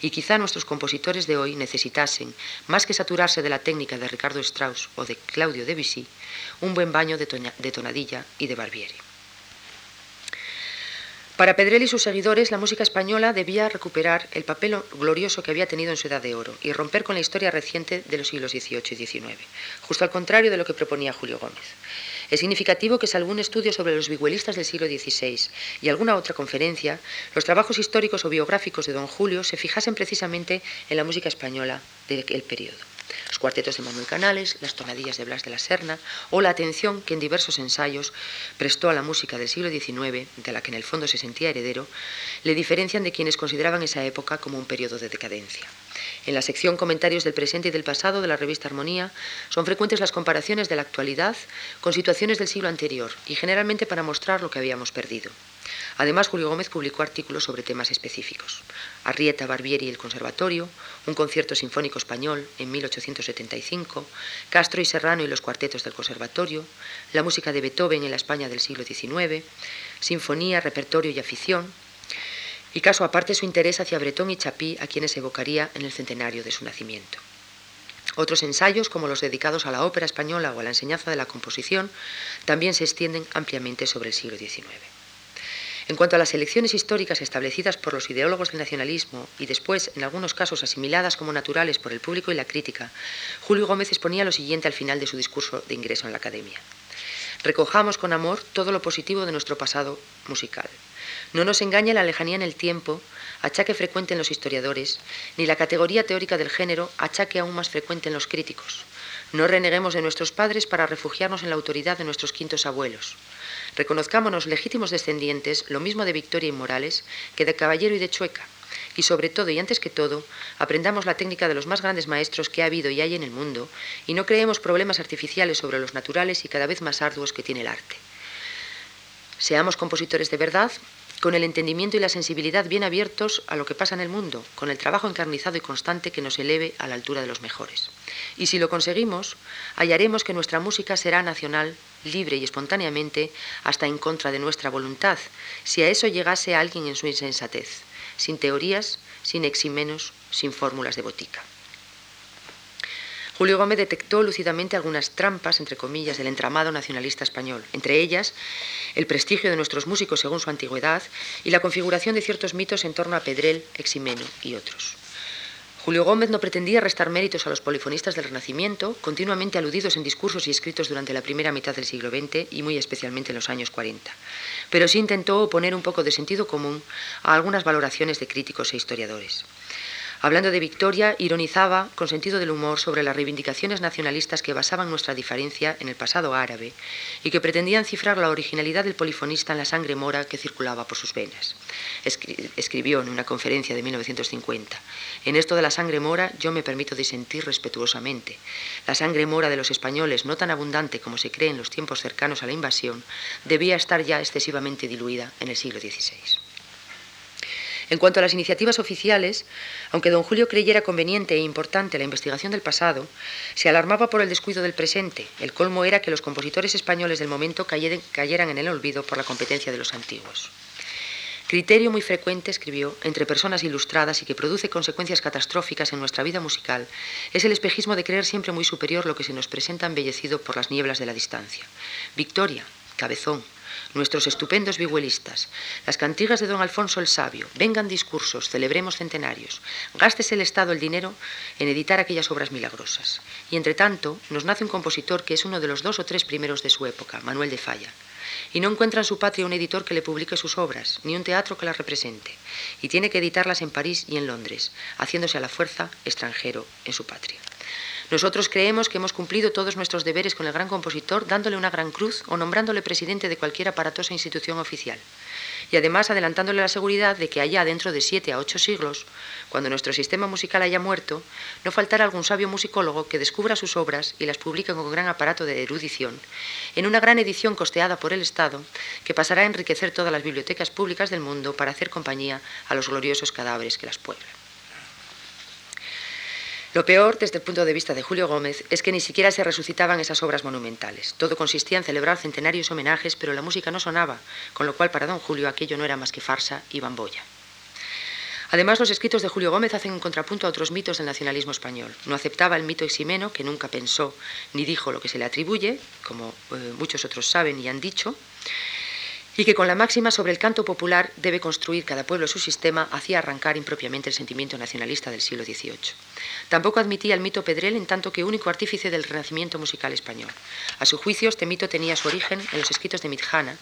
Y quizá nuestros compositores de hoy necesitasen, más que saturarse de la técnica de Ricardo Strauss o de Claudio Debussy, un buen baño de, de tonadilla y de Barbieri. Para Pedrell y sus seguidores, la música española debía recuperar el papel glorioso que había tenido en su edad de oro y romper con la historia reciente de los siglos XVIII y XIX, justo al contrario de lo que proponía Julio Gómez. Es significativo que, salvo un estudio sobre los vihuelistas del siglo XVI y alguna otra conferencia, los trabajos históricos o biográficos de don Julio se fijasen precisamente en la música española de aquel periodo los cuartetos de Manuel Canales, las tonadillas de Blas de la Serna o la atención que en diversos ensayos prestó a la música del siglo XIX, de la que en el fondo se sentía heredero, le diferencian de quienes consideraban esa época como un periodo de decadencia. En la sección Comentarios del presente y del pasado de la revista Armonía son frecuentes las comparaciones de la actualidad con situaciones del siglo anterior y generalmente para mostrar lo que habíamos perdido. Además, Julio Gómez publicó artículos sobre temas específicos. Arrieta, Barbieri y el Conservatorio, un concierto sinfónico español en 1875, Castro y Serrano y los cuartetos del Conservatorio, la música de Beethoven en la España del siglo XIX, sinfonía, repertorio y afición, y caso aparte su interés hacia Bretón y Chapí, a quienes evocaría en el centenario de su nacimiento. Otros ensayos, como los dedicados a la ópera española o a la enseñanza de la composición, también se extienden ampliamente sobre el siglo XIX. En cuanto a las elecciones históricas establecidas por los ideólogos del nacionalismo y después, en algunos casos, asimiladas como naturales por el público y la crítica, Julio Gómez exponía lo siguiente al final de su discurso de ingreso en la academia. Recojamos con amor todo lo positivo de nuestro pasado musical. No nos engaña la lejanía en el tiempo, achaque frecuente en los historiadores, ni la categoría teórica del género, achaque aún más frecuente en los críticos. No reneguemos de nuestros padres para refugiarnos en la autoridad de nuestros quintos abuelos. Reconozcámonos legítimos descendientes, lo mismo de Victoria y Morales, que de Caballero y de Chueca. Y sobre todo y antes que todo, aprendamos la técnica de los más grandes maestros que ha habido y hay en el mundo, y no creemos problemas artificiales sobre los naturales y cada vez más arduos que tiene el arte. Seamos compositores de verdad, con el entendimiento y la sensibilidad bien abiertos a lo que pasa en el mundo, con el trabajo encarnizado y constante que nos eleve a la altura de los mejores. Y si lo conseguimos, hallaremos que nuestra música será nacional, libre y espontáneamente, hasta en contra de nuestra voluntad, si a eso llegase alguien en su insensatez, sin teorías, sin eximenos, sin fórmulas de botica. Julio Gómez detectó lúcidamente algunas trampas, entre comillas, del entramado nacionalista español, entre ellas el prestigio de nuestros músicos según su antigüedad y la configuración de ciertos mitos en torno a Pedrel, Eximeno y otros. Julio Gómez no pretendía restar méritos a los polifonistas del Renacimiento, continuamente aludidos en discursos y escritos durante la primera mitad del siglo XX y muy especialmente en los años 40, pero sí intentó oponer un poco de sentido común a algunas valoraciones de críticos e historiadores. Hablando de Victoria, ironizaba con sentido del humor sobre las reivindicaciones nacionalistas que basaban nuestra diferencia en el pasado árabe y que pretendían cifrar la originalidad del polifonista en la sangre mora que circulaba por sus venas. escribió en una conferencia de 1950, en esto de la sangre mora yo me permito disentir respetuosamente. La sangre mora de los españoles, no tan abundante como se cree en los tiempos cercanos a la invasión, debía estar ya excesivamente diluida en el siglo XVI. En cuanto a las iniciativas oficiales, aunque don Julio creyera conveniente e importante la investigación del pasado, se alarmaba por el descuido del presente. El colmo era que los compositores españoles del momento cayeran en el olvido por la competencia de los antiguos. Criterio muy frecuente, escribió, entre personas ilustradas y que produce consecuencias catastróficas en nuestra vida musical, es el espejismo de creer siempre muy superior lo que se nos presenta embellecido por las nieblas de la distancia. Victoria, Cabezón, nuestros estupendos vihuelistas, las cantigas de don Alfonso el Sabio, vengan discursos, celebremos centenarios, gástese el Estado el dinero en editar aquellas obras milagrosas. Y entre tanto, nos nace un compositor que es uno de los dos o tres primeros de su época, Manuel de Falla. Y no encuentra en su patria un editor que le publique sus obras, ni un teatro que las represente. Y tiene que editarlas en París y en Londres, haciéndose a la fuerza extranjero en su patria. Nosotros creemos que hemos cumplido todos nuestros deberes con el gran compositor dándole una gran cruz o nombrándole presidente de cualquier aparatosa institución oficial. Y además adelantándole la seguridad de que allá dentro de siete a ocho siglos, cuando nuestro sistema musical haya muerto, no faltará algún sabio musicólogo que descubra sus obras y las publique con gran aparato de erudición, en una gran edición costeada por el Estado, que pasará a enriquecer todas las bibliotecas públicas del mundo para hacer compañía a los gloriosos cadáveres que las pueblan. Lo peor, desde el punto de vista de Julio Gómez, es que ni siquiera se resucitaban esas obras monumentales. Todo consistía en celebrar centenarios homenajes, pero la música no sonaba, con lo cual para don Julio aquello no era más que farsa y bamboya. Además, los escritos de Julio Gómez hacen un contrapunto a otros mitos del nacionalismo español. No aceptaba el mito eximeno, que nunca pensó ni dijo lo que se le atribuye, como eh, muchos otros saben y han dicho, y que con la máxima sobre el canto popular debe construir cada pueblo su sistema, hacía arrancar impropiamente el sentimiento nacionalista del siglo XVIII. Tampoco admitía el mito Pedrel en tanto que único artífice del renacimiento musical español. A su juicio, este mito tenía su origen en los escritos de Mitjana,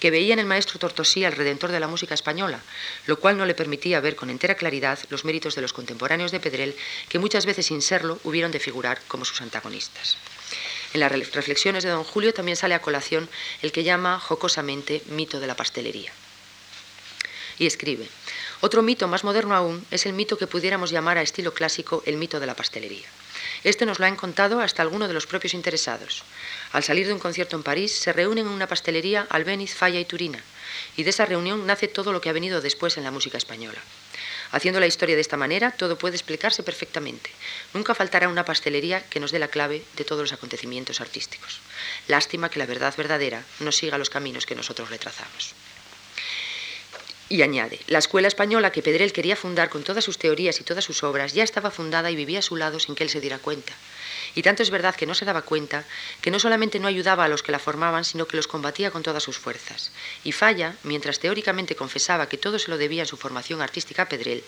que veía en el maestro Tortosí al redentor de la música española, lo cual no le permitía ver con entera claridad los méritos de los contemporáneos de Pedrel, que muchas veces sin serlo hubieron de figurar como sus antagonistas. En las reflexiones de don Julio también sale a colación el que llama jocosamente mito de la pastelería. Y escribe, otro mito más moderno aún es el mito que pudiéramos llamar a estilo clásico el mito de la pastelería. Este nos lo han contado hasta algunos de los propios interesados. Al salir de un concierto en París, se reúnen en una pastelería Albéniz, Falla y Turina, y de esa reunión nace todo lo que ha venido después en la música española. Haciendo la historia de esta manera, todo puede explicarse perfectamente. Nunca faltará una pastelería que nos dé la clave de todos los acontecimientos artísticos. Lástima que la verdad verdadera no siga los caminos que nosotros le trazamos. Y añade, la escuela española que Pedrell quería fundar con todas sus teorías y todas sus obras ya estaba fundada y vivía a su lado sin que él se diera cuenta. Y tanto es verdad que no se daba cuenta que no solamente no ayudaba a los que la formaban, sino que los combatía con todas sus fuerzas. Y Falla, mientras teóricamente confesaba que todo se lo debía a su formación artística a Pedrell,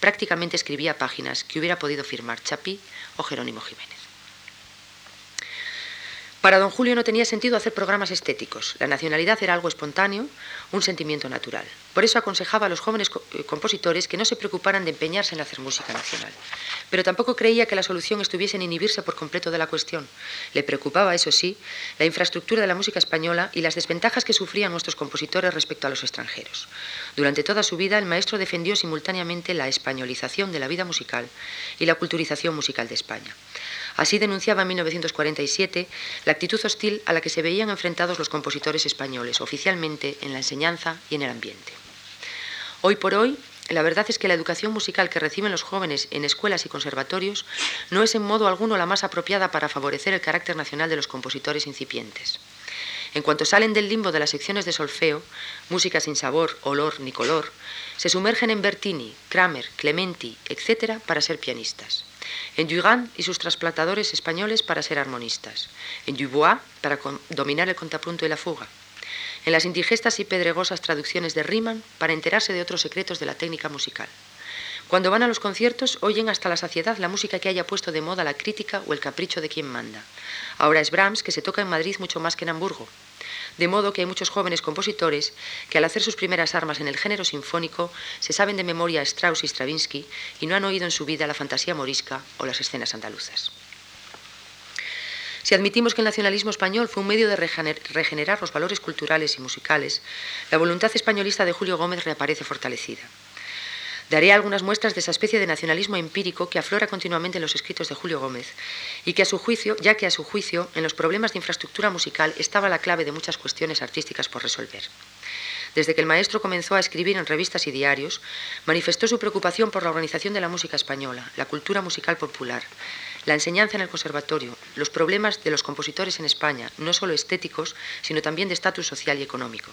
prácticamente escribía páginas que hubiera podido firmar Chapí o Jerónimo Jiménez. Para don Julio no tenía sentido hacer programas estéticos. La nacionalidad era algo espontáneo, un sentimiento natural. Por eso aconsejaba a los jóvenes eh, compositores que no se preocuparan de empeñarse en hacer música nacional. Pero tampoco creía que la solución estuviese en inhibirse por completo de la cuestión. Le preocupaba, eso sí, la infraestructura de la música española y las desventajas que sufrían nuestros compositores respecto a los extranjeros. Durante toda su vida, el maestro defendió simultáneamente la españolización de la vida musical y la culturización musical de España. Así denunciaba en 1947 la actitud hostil a la que se veían enfrentados los compositores españoles, oficialmente en la enseñanza y en el ambiente. Hoy por hoy, la verdad es que la educación musical que reciben los jóvenes en escuelas y conservatorios no es en modo alguno la más apropiada para favorecer el carácter nacional de los compositores incipientes. En cuanto salen del limbo de las secciones de solfeo, música sin sabor, olor ni color, se sumergen en Bertini, Kramer, Clementi, etc. para ser pianistas en Durand y sus trasplantadores españoles para ser armonistas, en Dubois para dominar el contrapunto y la fuga, en las indigestas y pedregosas traducciones de Riemann para enterarse de otros secretos de la técnica musical. Cuando van a los conciertos oyen hasta la saciedad la música que haya puesto de moda la crítica o el capricho de quien manda. Ahora es Brahms que se toca en Madrid mucho más que en Hamburgo, de modo que hay muchos jóvenes compositores que al hacer sus primeras armas en el género sinfónico se saben de memoria Strauss y Stravinsky y no han oído en su vida la fantasía morisca o las escenas andaluzas. Si admitimos que el nacionalismo español fue un medio de regenerar los valores culturales y musicales, la voluntad españolista de Julio Gómez reaparece fortalecida. Daré algunas muestras de esa especie de nacionalismo empírico que aflora continuamente en los escritos de Julio Gómez y que a su juicio, ya que a su juicio en los problemas de infraestructura musical estaba la clave de muchas cuestiones artísticas por resolver. Desde que el maestro comenzó a escribir en revistas y diarios, manifestó su preocupación por la organización de la música española, la cultura musical popular, la enseñanza en el conservatorio, los problemas de los compositores en España, no solo estéticos, sino también de estatus social y económico,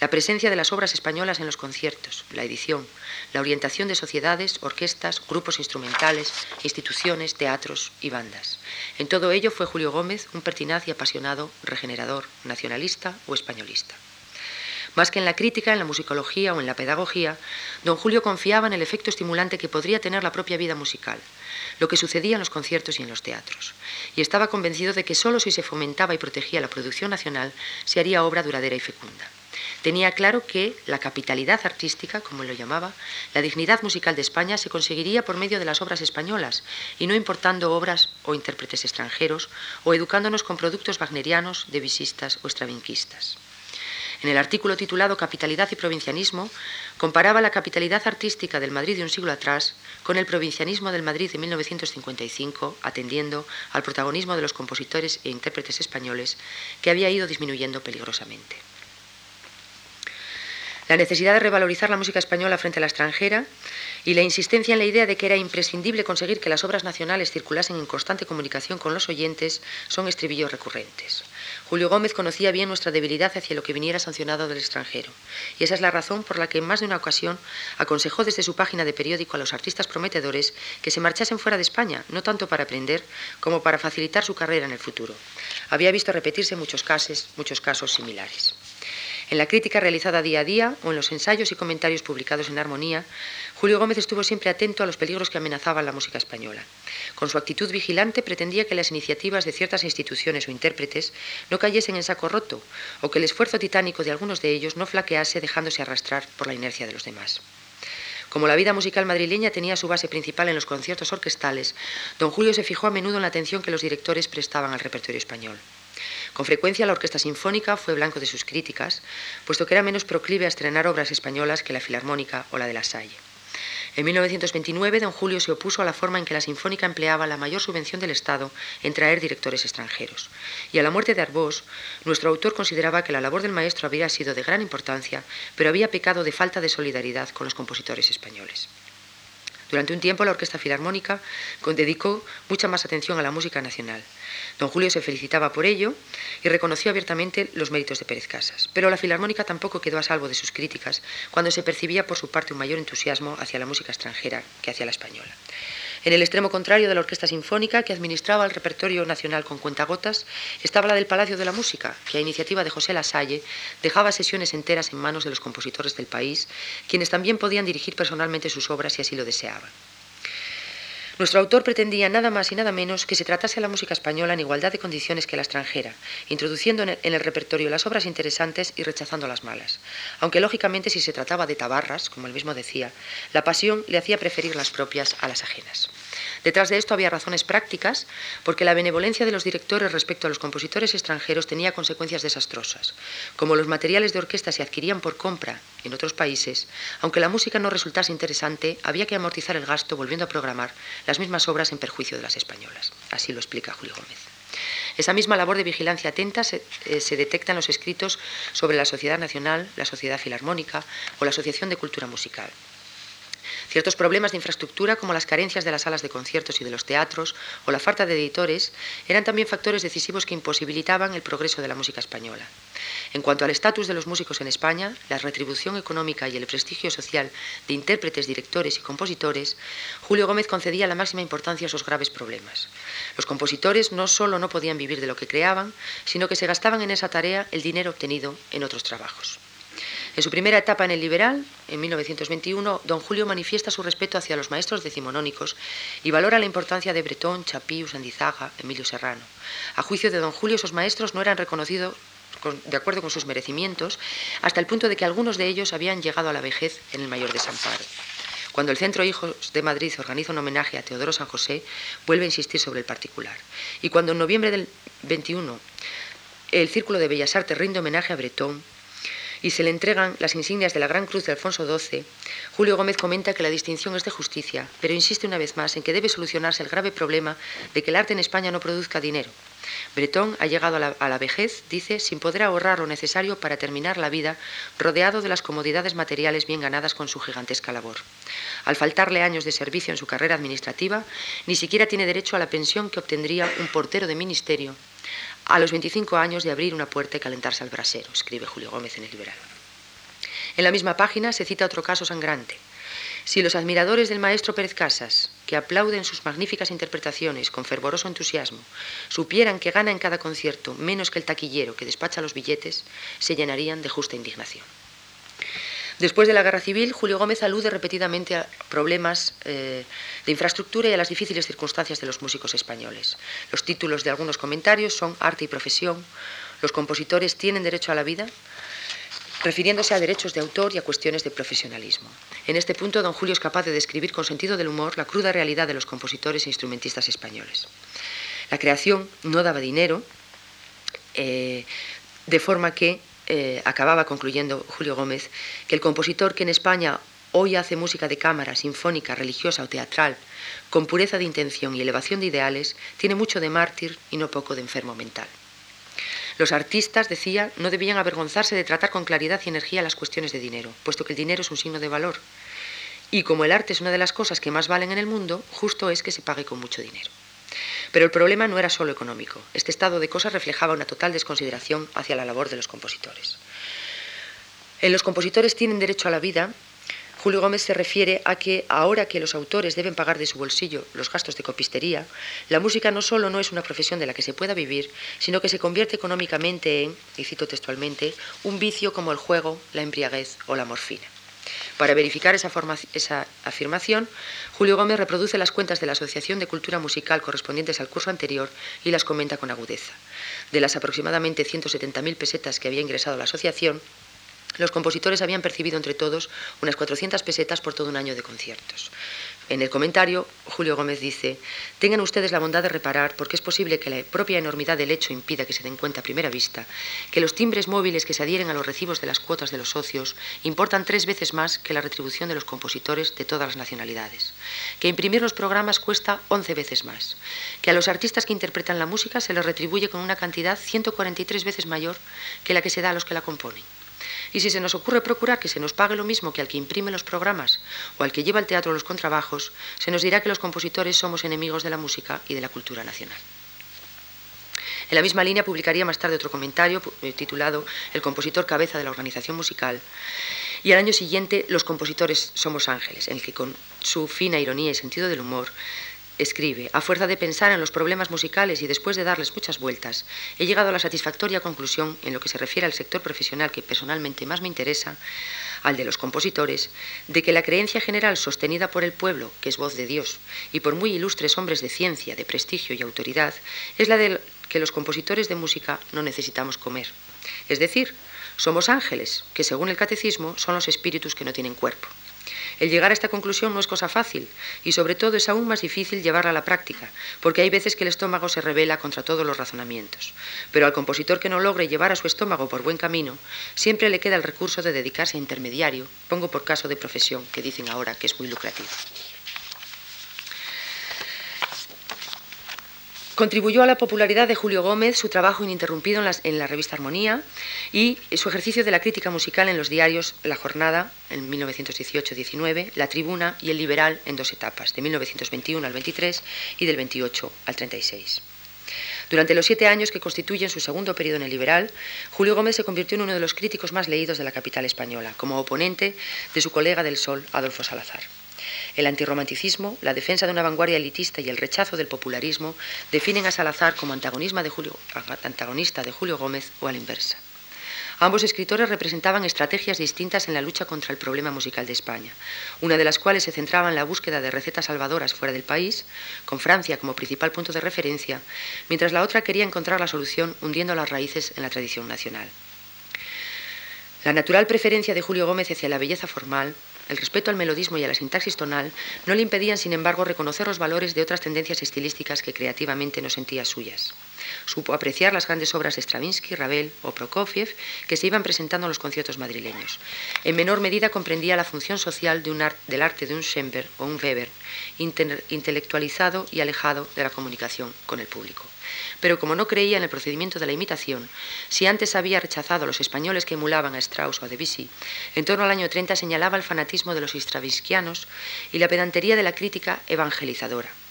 la presencia de las obras españolas en los conciertos, la edición, la orientación de sociedades, orquestas, grupos instrumentales, instituciones, teatros y bandas. En todo ello fue Julio Gómez un pertinaz y apasionado regenerador, nacionalista o españolista. Más que en la crítica, en la musicología o en la pedagogía, don Julio confiaba en el efecto estimulante que podría tener la propia vida musical, lo que sucedía en los conciertos y en los teatros, y estaba convencido de que solo si se fomentaba y protegía la producción nacional se haría obra duradera y fecunda. Tenía claro que la capitalidad artística, como lo llamaba, la dignidad musical de España se conseguiría por medio de las obras españolas y no importando obras o intérpretes extranjeros o educándonos con productos wagnerianos, devisistas o estravinquistas. En el artículo titulado Capitalidad y Provincianismo, comparaba la capitalidad artística del Madrid de un siglo atrás con el provincianismo del Madrid de 1955, atendiendo al protagonismo de los compositores e intérpretes españoles que había ido disminuyendo peligrosamente. La necesidad de revalorizar la música española frente a la extranjera y la insistencia en la idea de que era imprescindible conseguir que las obras nacionales circulasen en constante comunicación con los oyentes son estribillos recurrentes. Julio Gómez conocía bien nuestra debilidad hacia lo que viniera sancionado del extranjero, y esa es la razón por la que en más de una ocasión aconsejó desde su página de periódico a los artistas prometedores que se marchasen fuera de España, no tanto para aprender como para facilitar su carrera en el futuro. Había visto repetirse muchos casos, muchos casos similares. En la crítica realizada día a día o en los ensayos y comentarios publicados en Armonía, Julio Gómez estuvo siempre atento a los peligros que amenazaban la música española. Con su actitud vigilante pretendía que las iniciativas de ciertas instituciones o intérpretes no cayesen en saco roto o que el esfuerzo titánico de algunos de ellos no flaquease dejándose arrastrar por la inercia de los demás. Como la vida musical madrileña tenía su base principal en los conciertos orquestales, don Julio se fijó a menudo en la atención que los directores prestaban al repertorio español. Con frecuencia la Orquesta Sinfónica fue blanco de sus críticas, puesto que era menos proclive a estrenar obras españolas que la Filarmónica o la de la Salle. En 1929, don Julio se opuso a la forma en que la Sinfónica empleaba la mayor subvención del Estado en traer directores extranjeros. Y a la muerte de Arbós, nuestro autor consideraba que la labor del maestro había sido de gran importancia, pero había pecado de falta de solidaridad con los compositores españoles. Durante un tiempo la Orquesta Filarmónica dedicó mucha más atención a la música nacional. Don Julio se felicitaba por ello y reconoció abiertamente los méritos de Pérez Casas. Pero la Filarmónica tampoco quedó a salvo de sus críticas cuando se percibía por su parte un mayor entusiasmo hacia la música extranjera que hacia la española. En el extremo contrario de la Orquesta Sinfónica, que administraba el repertorio nacional con cuentagotas, estaba la del Palacio de la Música, que a iniciativa de José Lasalle dejaba sesiones enteras en manos de los compositores del país, quienes también podían dirigir personalmente sus obras si así lo deseaban. Nuestro autor pretendía nada más y nada menos que se tratase a la música española en igualdad de condiciones que la extranjera, introduciendo en el, repertorio las obras interesantes y rechazando las malas. Aunque lógicamente si se trataba de tabarras, como él mismo decía, la pasión le hacía preferir las propias a las ajenas. Detrás de esto había razones prácticas, porque la benevolencia de los directores respecto a los compositores extranjeros tenía consecuencias desastrosas. Como los materiales de orquesta se adquirían por compra en otros países, aunque la música no resultase interesante, había que amortizar el gasto volviendo a programar las mismas obras en perjuicio de las españolas. Así lo explica Julio Gómez. Esa misma labor de vigilancia atenta se, eh, se, detecta en los escritos sobre la Sociedad Nacional, la Sociedad Filarmónica o la Asociación de Cultura Musical. Ciertos problemas de infraestructura, como las carencias de las salas de conciertos y de los teatros, o la falta de editores, eran también factores decisivos que imposibilitaban el progreso de la música española. En cuanto al estatus de los músicos en España, la retribución económica y el prestigio social de intérpretes, directores y compositores, Julio Gómez concedía la máxima importancia a esos graves problemas. Los compositores no solo no podían vivir de lo que creaban, sino que se gastaban en esa tarea el dinero obtenido en otros trabajos. En su primera etapa en el liberal, en 1921, don Julio manifiesta su respeto hacia los maestros decimonónicos y valora la importancia de Bretón, Chapí, Usandizaga, Emilio Serrano. A juicio de don Julio, esos maestros no eran reconocidos de acuerdo con sus merecimientos, hasta el punto de que algunos de ellos habían llegado a la vejez en el mayor desamparo. Cuando el Centro Hijos de Madrid organiza un homenaje a Teodoro San José, vuelve a insistir sobre el particular. Y cuando en noviembre del 21 el Círculo de Bellas Artes rinde homenaje a Bretón, y se le entregan las insignias de la Gran Cruz de Alfonso XII, Julio Gómez comenta que la distinción es de justicia, pero insiste una vez más en que debe solucionarse el grave problema de que el arte en España no produzca dinero. Bretón ha llegado a la, vejez, dice, sin poder ahorrar lo necesario para terminar la vida, rodeado de las comodidades materiales bien ganadas con su gigantesca labor. Al faltarle años de servicio en su carrera administrativa, ni siquiera tiene derecho a la pensión que obtendría un portero de ministerio a los 25 años de abrir una puerta y calentarse al brasero, escribe Julio Gómez en el Liberal. En la misma página se cita otro caso sangrante. Si los admiradores del maestro Pérez Casas, que aplauden sus magníficas interpretaciones con fervoroso entusiasmo, supieran que gana en cada concierto menos que el taquillero que despacha los billetes, se llenarían de justa indignación. Después de la guerra civil, Julio Gómez alude repetidamente a problemas eh, de infraestructura y a las difíciles circunstancias de los músicos españoles. Los títulos de algunos comentarios son Arte y profesión, Los compositores tienen derecho a la vida, refiriéndose a derechos de autor y a cuestiones de profesionalismo. En este punto, don Julio es capaz de describir con sentido del humor la cruda realidad de los compositores e instrumentistas españoles. La creación no daba dinero, eh, de forma que eh, acababa concluyendo Julio Gómez, que el compositor que en España hoy hace música de cámara, sinfónica, religiosa o teatral, con pureza de intención y elevación de ideales, tiene mucho de mártir y no poco de enfermo mental. Los artistas, decía, no debían avergonzarse de tratar con claridad y energía las cuestiones de dinero, puesto que el dinero es un signo de valor. Y como el arte es una de las cosas que más valen en el mundo, justo es que se pague con mucho dinero. Pero el problema no era solo económico. Este estado de cosas reflejaba una total desconsideración hacia la labor de los compositores. En los compositores tienen derecho a la vida. Julio Gómez se refiere a que ahora que los autores deben pagar de su bolsillo los gastos de copistería, la música no solo no es una profesión de la que se pueda vivir, sino que se convierte económicamente en, y cito textualmente, un vicio como el juego, la embriaguez o la morfina. Para verificar esa, afirmación, Julio Gómez reproduce las cuentas de la Asociación de Cultura Musical correspondientes al curso anterior y las comenta con agudeza. De las aproximadamente 170.000 pesetas que había ingresado la asociación, los compositores habían percibido entre todos unas 400 pesetas por todo un año de conciertos. En el comentario, Julio Gómez dice, tengan ustedes la bondad de reparar, porque es posible que la propia enormidad del hecho impida que se den cuenta a primera vista, que los timbres móviles que se adhieren a los recibos de las cuotas de los socios importan tres veces más que la retribución de los compositores de todas las nacionalidades, que imprimir los programas cuesta once veces más, que a los artistas que interpretan la música se les retribuye con una cantidad 143 veces mayor que la que se da a los que la componen y si se nos ocurre procurar que se nos pague lo mismo que al que imprime los programas o al que lleva al teatro los contrabajos, se nos dirá que los compositores somos enemigos de la música y de la cultura nacional. En la misma línea publicaría más tarde otro comentario eh, titulado El compositor cabeza de la organización musical. Y al año siguiente, Los compositores somos ángeles, en el que con su fina ironía y sentido del humor Escribe, a fuerza de pensar en los problemas musicales y después de darles muchas vueltas, he llegado a la satisfactoria conclusión, en lo que se refiere al sector profesional que personalmente más me interesa, al de los compositores, de que la creencia general sostenida por el pueblo, que es voz de Dios, y por muy ilustres hombres de ciencia, de prestigio y autoridad, es la de que los compositores de música no necesitamos comer. Es decir, somos ángeles, que según el catecismo son los espíritus que no tienen cuerpo. El llegar a esta conclusión no es cosa fácil y sobre todo es aún más difícil llevarla a la práctica, porque hay veces que el estómago se revela contra todos los razonamientos. Pero al compositor que no logre llevar a su estómago por buen camino, siempre le queda el recurso de dedicarse a intermediario, pongo por caso de profesión, que dicen ahora que es muy lucrativo. Contribuyó a la popularidad de Julio Gómez su trabajo ininterrumpido en, la revista Armonía y su ejercicio de la crítica musical en los diarios La Jornada en 1918-19, La Tribuna y El Liberal en dos etapas, de 1921 al 23 y del 28 al 36. Durante los siete años que constituyen su segundo periodo en el Liberal, Julio Gómez se convirtió en uno de los críticos más leídos de la capital española, como oponente de su colega del Sol, Adolfo Salazar. El antirromanticismo, la defensa de una vanguardia elitista y el rechazo del popularismo definen a Salazar como antagonista de Julio, Gómez o a la inversa. Ambos escritores representaban estrategias distintas en la lucha contra el problema musical de España, una de las cuales se centraba en la búsqueda de recetas salvadoras fuera del país, con Francia como principal punto de referencia, mientras la otra quería encontrar la solución hundiendo las raíces en la tradición nacional. La natural preferencia de Julio Gómez hacia la belleza formal el respeto al melodismo y a la sintaxis tonal no le impedían, sin embargo, reconocer los valores de otras tendencias estilísticas que creativamente no sentía suyas. Supo apreciar las grandes obras de Stravinsky, Ravel o Prokofiev que se iban presentando en los conciertos madrileños. En menor medida comprendía la función social del arte de un Schoenberg o un Weber, intelectualizado y alejado de la comunicación con el público pero como no creía en el procedimiento de la imitación, si antes había rechazado a los españoles que emulaban a Strauss o a Debussy, en torno al año 30 señalaba el fanatismo de los stravinskianos y la pedantería de la crítica evangelizadora.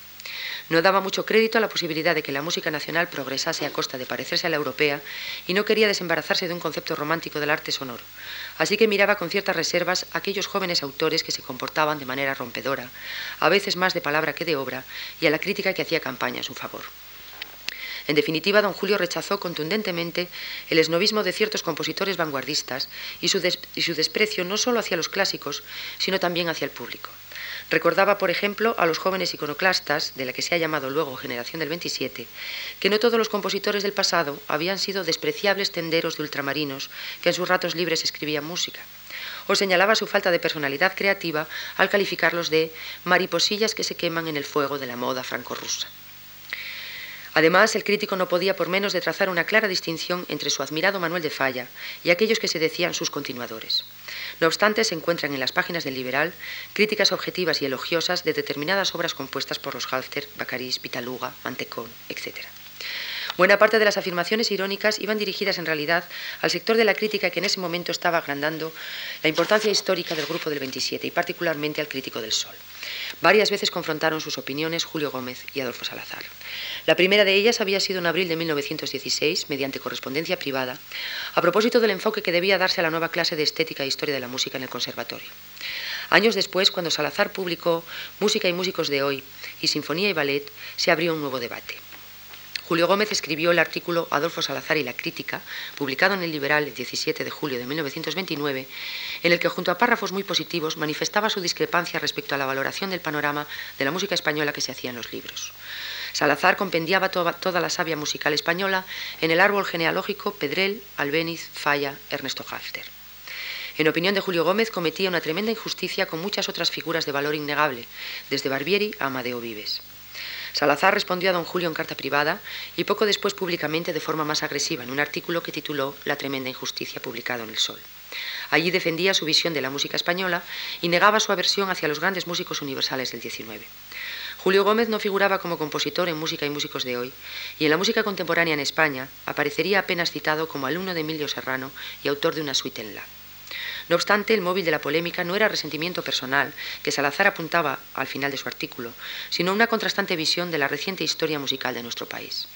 No daba mucho crédito a la posibilidad de que la música nacional progresase a costa de parecerse a la europea y no quería desembarazarse de un concepto romántico del arte sonoro. Así que miraba con ciertas reservas a aquellos jóvenes autores que se comportaban de manera rompedora, a veces más de palabra que de obra, y a la crítica que hacía campaña a su favor. En definitiva, don Julio rechazó contundentemente el esnovismo de ciertos compositores vanguardistas y su, desprecio no solo hacia los clásicos, sino también hacia el público. Recordaba, por ejemplo, a los jóvenes iconoclastas, de la que se ha llamado luego Generación del 27, que no todos los compositores del pasado habían sido despreciables tenderos de ultramarinos que en sus ratos libres escribían música. O señalaba su falta de personalidad creativa al calificarlos de mariposillas que se queman en el fuego de la moda franco-rusa. Además, el crítico no podía por menos de trazar una clara distinción entre su admirado Manuel de Falla y aquellos que se decían sus continuadores. No obstante, se encuentran en las páginas del Liberal críticas objetivas y elogiosas de determinadas obras compuestas por los Halter, Bacarís, Vitaluga, Mantecón, etc. Buena parte de las afirmaciones irónicas iban dirigidas en realidad al sector de la crítica que en ese momento estaba agrandando la importancia histórica del Grupo del 27 y particularmente al crítico del Sol. Varias veces confrontaron sus opiniones Julio Gómez y Adolfo Salazar. La primera de ellas había sido en abril de 1916, mediante correspondencia privada, a propósito del enfoque que debía darse a la nueva clase de estética e historia de la música en el conservatorio. Años después, cuando Salazar publicó Música y músicos de hoy y Sinfonía y Ballet, se abrió un nuevo debate. Julio Gómez escribió el artículo Adolfo Salazar y la crítica, publicado en el Liberal el 17 de julio de 1929, en el que junto a párrafos muy positivos manifestaba su discrepancia respecto a la valoración del panorama de la música española que se hacía en los libros. Salazar compendiaba toda, la savia musical española en el árbol genealógico Pedrel, Albéniz, Falla, Ernesto Halfter. En opinión de Julio Gómez, cometía una tremenda injusticia con muchas otras figuras de valor innegable, desde Barbieri a Amadeo Vives. Salazar respondió a don Julio en carta privada y poco después públicamente de forma más agresiva en un artículo que tituló La tremenda injusticia publicado en El Sol. Allí defendía su visión de la música española y negaba su aversión hacia los grandes músicos universales del XIX. Julio Gómez no figuraba como compositor en Música y Músicos de hoy, y en la música contemporánea en España aparecería apenas citado como alumno de Emilio Serrano y autor de una suite en La. No obstante, el móvil de la polémica no era resentimiento personal, que Salazar apuntaba al final de su artículo, sino una contrastante visión de la reciente historia musical de nuestro país.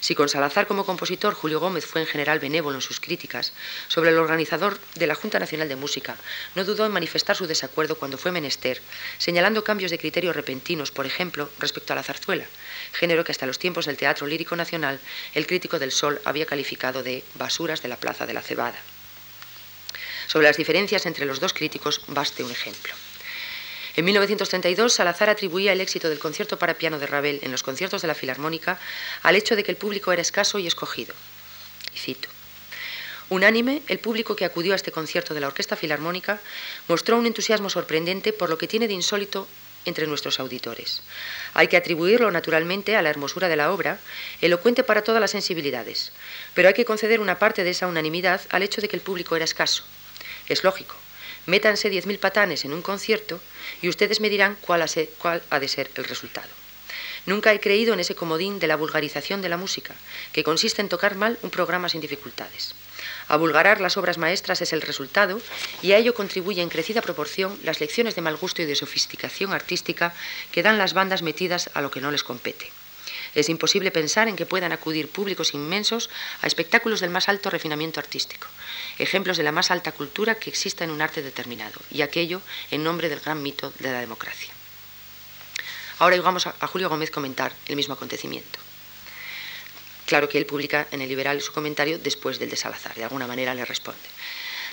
Si con Salazar como compositor Julio Gómez fue en general benévolo en sus críticas, sobre el organizador de la Junta Nacional de Música no dudó en manifestar su desacuerdo cuando fue menester, señalando cambios de criterio repentinos, por ejemplo, respecto a la zarzuela, género que hasta los tiempos del Teatro Lírico Nacional el crítico del Sol había calificado de basuras de la Plaza de la Cebada. Sobre las diferencias entre los dos críticos, baste un ejemplo. En 1932, Salazar atribuía el éxito del concierto para piano de Ravel en los conciertos de la Filarmónica al hecho de que el público era escaso y escogido. Y cito. Unánime, el público que acudió a este concierto de la Orquesta Filarmónica mostró un entusiasmo sorprendente por lo que tiene de insólito entre nuestros auditores. Hay que atribuirlo naturalmente a la hermosura de la obra, elocuente para todas las sensibilidades, pero hay que conceder una parte de esa unanimidad al hecho de que el público era escaso. Es lógico. Métanse 10.000 patanes en un concierto y ustedes me dirán cuál ha de ser el resultado. Nunca he creído en ese comodín de la vulgarización de la música, que consiste en tocar mal un programa sin dificultades. Abulgarar las obras maestras es el resultado y a ello contribuye en crecida proporción las lecciones de mal gusto y de sofisticación artística que dan las bandas metidas a lo que no les compete. Es imposible pensar en que puedan acudir públicos inmensos a espectáculos del más alto refinamiento artístico, ejemplos de la más alta cultura que exista en un arte determinado, y aquello en nombre del gran mito de la democracia. Ahora llegamos a Julio Gómez comentar el mismo acontecimiento. Claro que él publica en el Liberal su comentario después del de Salazar, de alguna manera le responde.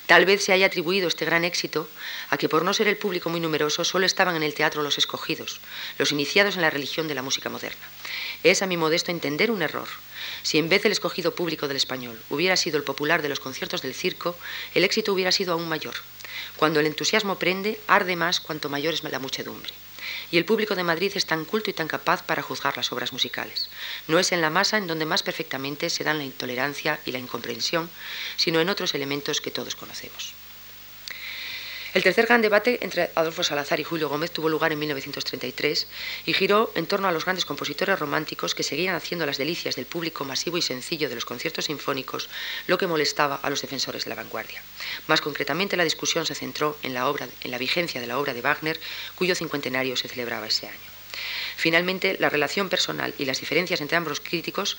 Tal vez se haya atribuido este gran éxito a que por no ser el público muy numeroso solo estaban en el teatro los escogidos, los iniciados en la religión de la música moderna. Es a mi modesto entender un error. Si en vez del escogido público del español hubiera sido el popular de los conciertos del circo, el éxito hubiera sido aún mayor. Cuando el entusiasmo prende, arde más cuanto mayor es la muchedumbre y el público de Madrid es tan culto y tan capaz para juzgar las obras musicales. No es en la masa en donde más perfectamente se dan la intolerancia y la incomprensión, sino en otros elementos que todos conocemos. El tercer gran debate entre Adolfo Salazar y Julio Gómez tuvo lugar en 1933 y giró en torno a los grandes compositores románticos que seguían haciendo las delicias del público masivo y sencillo de los conciertos sinfónicos, lo que molestaba a los defensores de la vanguardia. Más concretamente, la discusión se centró en la, obra, en la vigencia de la obra de Wagner, cuyo cincuentenario se celebraba ese año. Finalmente, la relación personal y las diferencias entre ambos críticos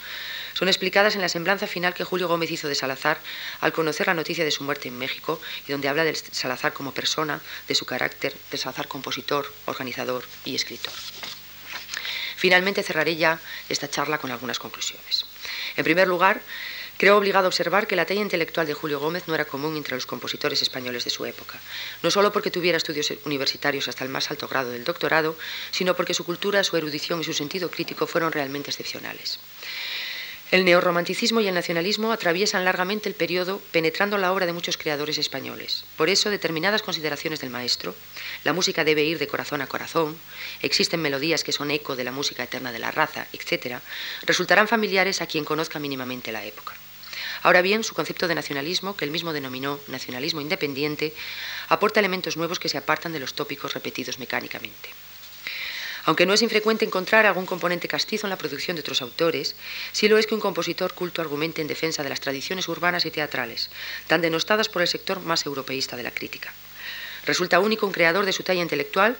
son explicadas en la semblanza final que Julio Gómez hizo de Salazar al conocer la noticia de su muerte en México y donde habla de Salazar como persona, de su carácter, de Salazar compositor, organizador y escritor. Finalmente cerraré ya esta charla con algunas conclusiones. En primer lugar, Creo obligado a observar que la talla intelectual de Julio Gómez no era común entre los compositores españoles de su época, no solo porque tuviera estudios universitarios hasta el más alto grado del doctorado, sino porque su cultura, su erudición y su sentido crítico fueron realmente excepcionales. El neorromanticismo y el nacionalismo atraviesan largamente el periodo, penetrando la obra de muchos creadores españoles. Por eso, determinadas consideraciones del maestro, la música debe ir de corazón a corazón, existen melodías que son eco de la música eterna de la raza, etc., resultarán familiares a quien conozca mínimamente la época. Ahora bien, su concepto de nacionalismo, que él mismo denominó nacionalismo independiente, aporta elementos nuevos que se apartan de los tópicos repetidos mecánicamente. Aunque no es infrecuente encontrar algún componente castizo en la producción de otros autores, sí lo es que un compositor culto argumente en defensa de las tradiciones urbanas y teatrales, tan denostadas por el sector más europeísta de la crítica. Resulta único un creador de su talla intelectual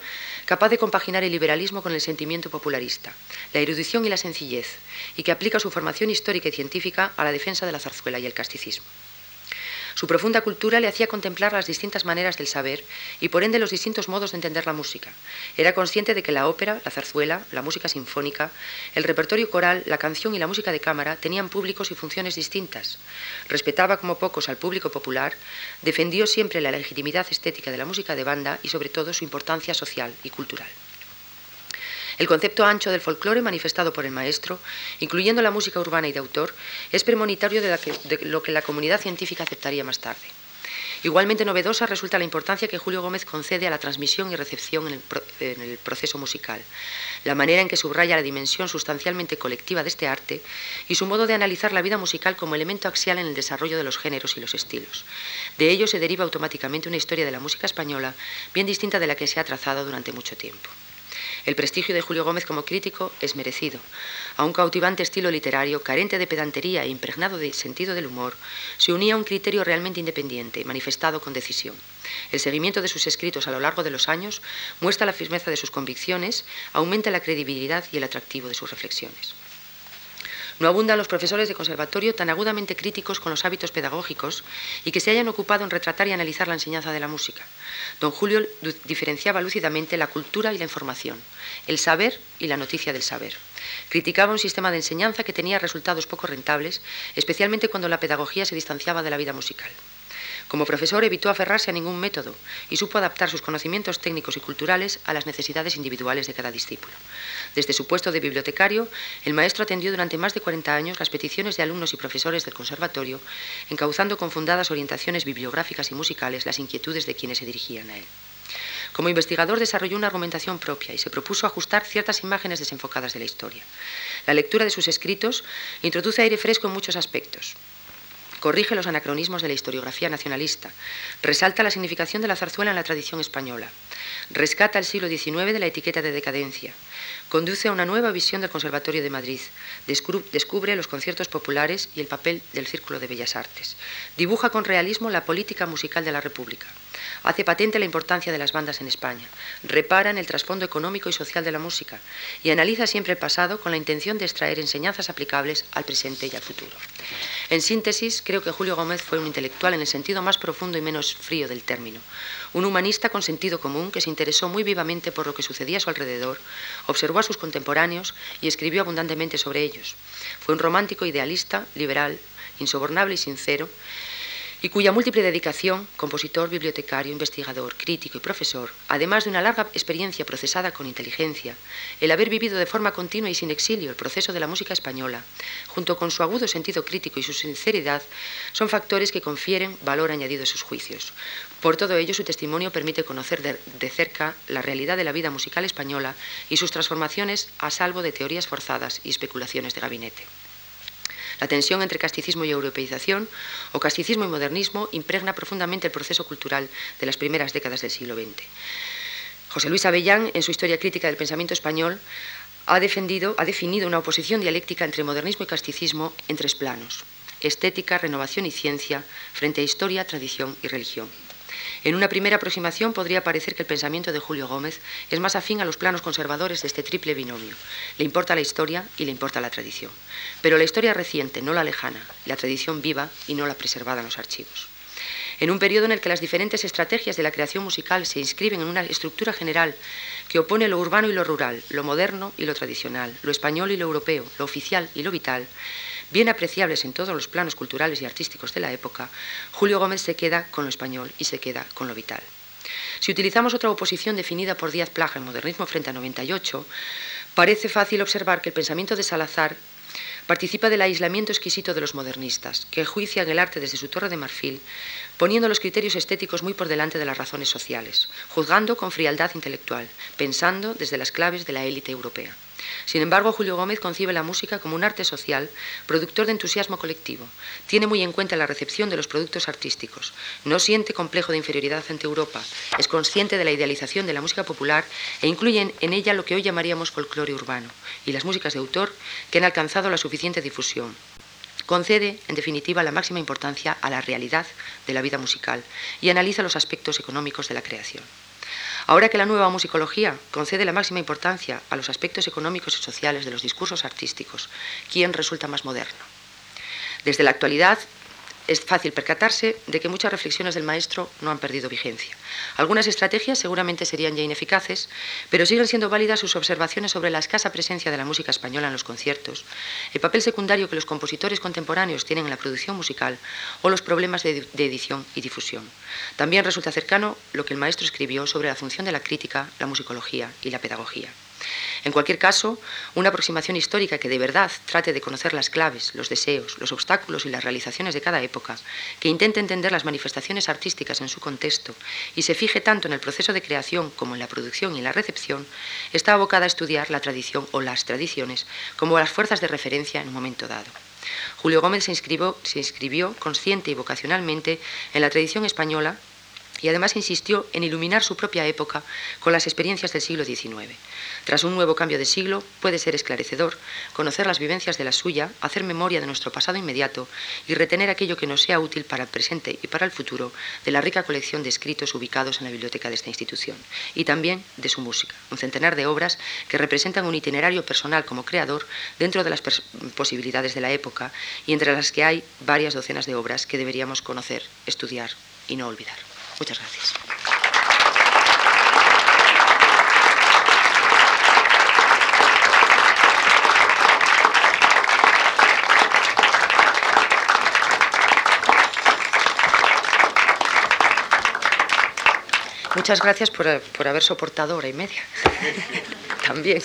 capaz de compaginar el liberalismo con el sentimiento popularista, la erudición y la sencillez, y que aplica su formación histórica y científica a la defensa de la zarzuela y el casticismo. Su profunda cultura le hacía contemplar las distintas maneras del saber y por ende los distintos modos de entender la música. Era consciente de que la ópera, la zarzuela, la música sinfónica, el repertorio coral, la canción y la música de cámara tenían públicos y funciones distintas. Respetaba como pocos al público popular, defendió siempre la legitimidad estética de la música de banda y sobre todo su importancia social y cultural. El concepto ancho del folclore manifestado por el maestro, incluyendo la música urbana y de autor, es premonitorio de, lo que la comunidad científica aceptaría más tarde. Igualmente novedosa resulta la importancia que Julio Gómez concede a la transmisión y recepción en el, proceso musical, la manera en que subraya la dimensión sustancialmente colectiva de este arte y su modo de analizar la vida musical como elemento axial en el desarrollo de los géneros y los estilos. De ello se deriva automáticamente una historia de la música española bien distinta de la que se ha trazado durante mucho tiempo. El prestigio de Julio Gómez como crítico es merecido. A un cautivante estilo literario, carente de pedantería e impregnado de sentido del humor, se unía un criterio realmente independiente, manifestado con decisión. El seguimiento de sus escritos a lo largo de los años muestra la firmeza de sus convicciones, aumenta la credibilidad y el atractivo de sus reflexiones. No abundan los profesores de conservatorio tan agudamente críticos con los hábitos pedagógicos y que se hayan ocupado en retratar y analizar la enseñanza de la música. Don Julio diferenciaba lúcidamente la cultura y la información, el saber y la noticia del saber. Criticaba un sistema de enseñanza que tenía resultados poco rentables, especialmente cuando la pedagogía se distanciaba de la vida musical. Como profesor evitó aferrarse a ningún método y supo adaptar sus conocimientos técnicos y culturales a las necesidades individuales de cada discípulo. Desde su puesto de bibliotecario, el maestro atendió durante más de 40 años las peticiones de alumnos y profesores del conservatorio, encauzando con fundadas orientaciones bibliográficas y musicales las inquietudes de quienes se dirigían a él. Como investigador desarrolló una argumentación propia y se propuso ajustar ciertas imágenes desenfocadas de la historia. La lectura de sus escritos introduce aire fresco en muchos aspectos. Corrige los anacronismos de la historiografía nacionalista, resalta la significación de la zarzuela en la tradición española, rescata el siglo XIX de la etiqueta de decadencia, conduce a una nueva visión del Conservatorio de Madrid, descubre los conciertos populares y el papel del Círculo de Bellas Artes, dibuja con realismo la política musical de la República, hace patente la importancia de las bandas en España, repara en el trasfondo económico y social de la música y analiza siempre el pasado con la intención de extraer enseñanzas aplicables al presente y al futuro. En síntesis, creo que Julio Gómez fue un intelectual en el sentido más profundo y menos frío del término, un humanista con sentido común que se interesó muy vivamente por lo que sucedía a su alrededor, observó a sus contemporáneos y escribió abundantemente sobre ellos. Fue un romántico idealista, liberal, insobornable y sincero, y cuya múltiple dedicación, compositor, bibliotecario, investigador, crítico y profesor, además de una larga experiencia procesada con inteligencia, el haber vivido de forma continua y sin exilio el proceso de la música española, junto con su agudo sentido crítico y su sinceridad, son factores que confieren valor añadido a sus juicios. Por todo ello, su testimonio permite conocer de, cerca la realidad de la vida musical española y sus transformaciones a salvo de teorías forzadas y especulaciones de gabinete. La tensión entre casticismo y europeización, o casticismo y modernismo, impregna profundamente el proceso cultural de las primeras décadas del siglo XX. José Luis Avellán, en su Historia crítica del pensamiento español, ha, defendido, ha definido una oposición dialéctica entre modernismo y casticismo en tres planos, estética, renovación y ciencia, frente a historia, tradición y religión. En una primera aproximación podría parecer que el pensamiento de Julio Gómez es más afín a los planos conservadores de este triple binomio. Le importa la historia y le importa la tradición. Pero la historia reciente, no la lejana, la tradición viva y no la preservada en los archivos. En un periodo en el que las diferentes estrategias de la creación musical se inscriben en una estructura general que opone lo urbano y lo rural, lo moderno y lo tradicional, lo español y lo europeo, lo oficial y lo vital, bien apreciables en todos los planos culturales y artísticos de la época, Julio Gómez se queda con lo español y se queda con lo vital. Si utilizamos otra oposición definida por Díaz Plaja en Modernismo frente a 98, parece fácil observar que el pensamiento de Salazar participa del aislamiento exquisito de los modernistas, que juician el arte desde su torre de marfil, poniendo los criterios estéticos muy por delante de las razones sociales, juzgando con frialdad intelectual, pensando desde las claves de la élite europea. Sin embargo, Julio Gómez concibe la música como un arte social, productor de entusiasmo colectivo. Tiene muy en cuenta la recepción de los productos artísticos. No siente complejo de inferioridad ante Europa. Es consciente de la idealización de la música popular e incluye en ella lo que hoy llamaríamos folclore urbano y las músicas de autor que han alcanzado la suficiente difusión. Concede, en definitiva, la máxima importancia a la realidad de la vida musical y analiza los aspectos económicos de la creación. Ahora que la nueva musicología concede la máxima importancia a los aspectos económicos y sociales de los discursos artísticos, ¿quién resulta más moderno? Desde la actualidad, es fácil percatarse de que muchas reflexiones del maestro no han perdido vigencia. Algunas estrategias seguramente serían ya ineficaces, pero siguen siendo válidas sus observaciones sobre la escasa presencia de la música española en los conciertos, el papel secundario que los compositores contemporáneos tienen en la producción musical o los problemas de, edición y difusión. También resulta cercano lo que el maestro escribió sobre la función de la crítica, la musicología y la pedagogía. En cualquier caso, una aproximación histórica que de verdad trate de conocer las claves, los deseos, los obstáculos y las realizaciones de cada época, que intente entender las manifestaciones artísticas en su contexto y se fije tanto en el proceso de creación como en la producción y la recepción, está abocada a estudiar la tradición o las tradiciones como las fuerzas de referencia en un momento dado. Julio Gómez se inscribió, consciente y vocacionalmente en la tradición española y además insistió en iluminar su propia época con las experiencias del siglo XIX. Tras un nuevo cambio de siglo, puede ser esclarecedor conocer las vivencias de la suya, hacer memoria de nuestro pasado inmediato y retener aquello que nos sea útil para el presente y para el futuro de la rica colección de escritos ubicados en la biblioteca de esta institución, y también de su música, un centenar de obras que representan un itinerario personal como creador dentro de las posibilidades de la época y entre las que hay varias docenas de obras que deberíamos conocer, estudiar y no olvidar. Muchas gracias. Muchas gracias por, por haber soportado hora y media. También.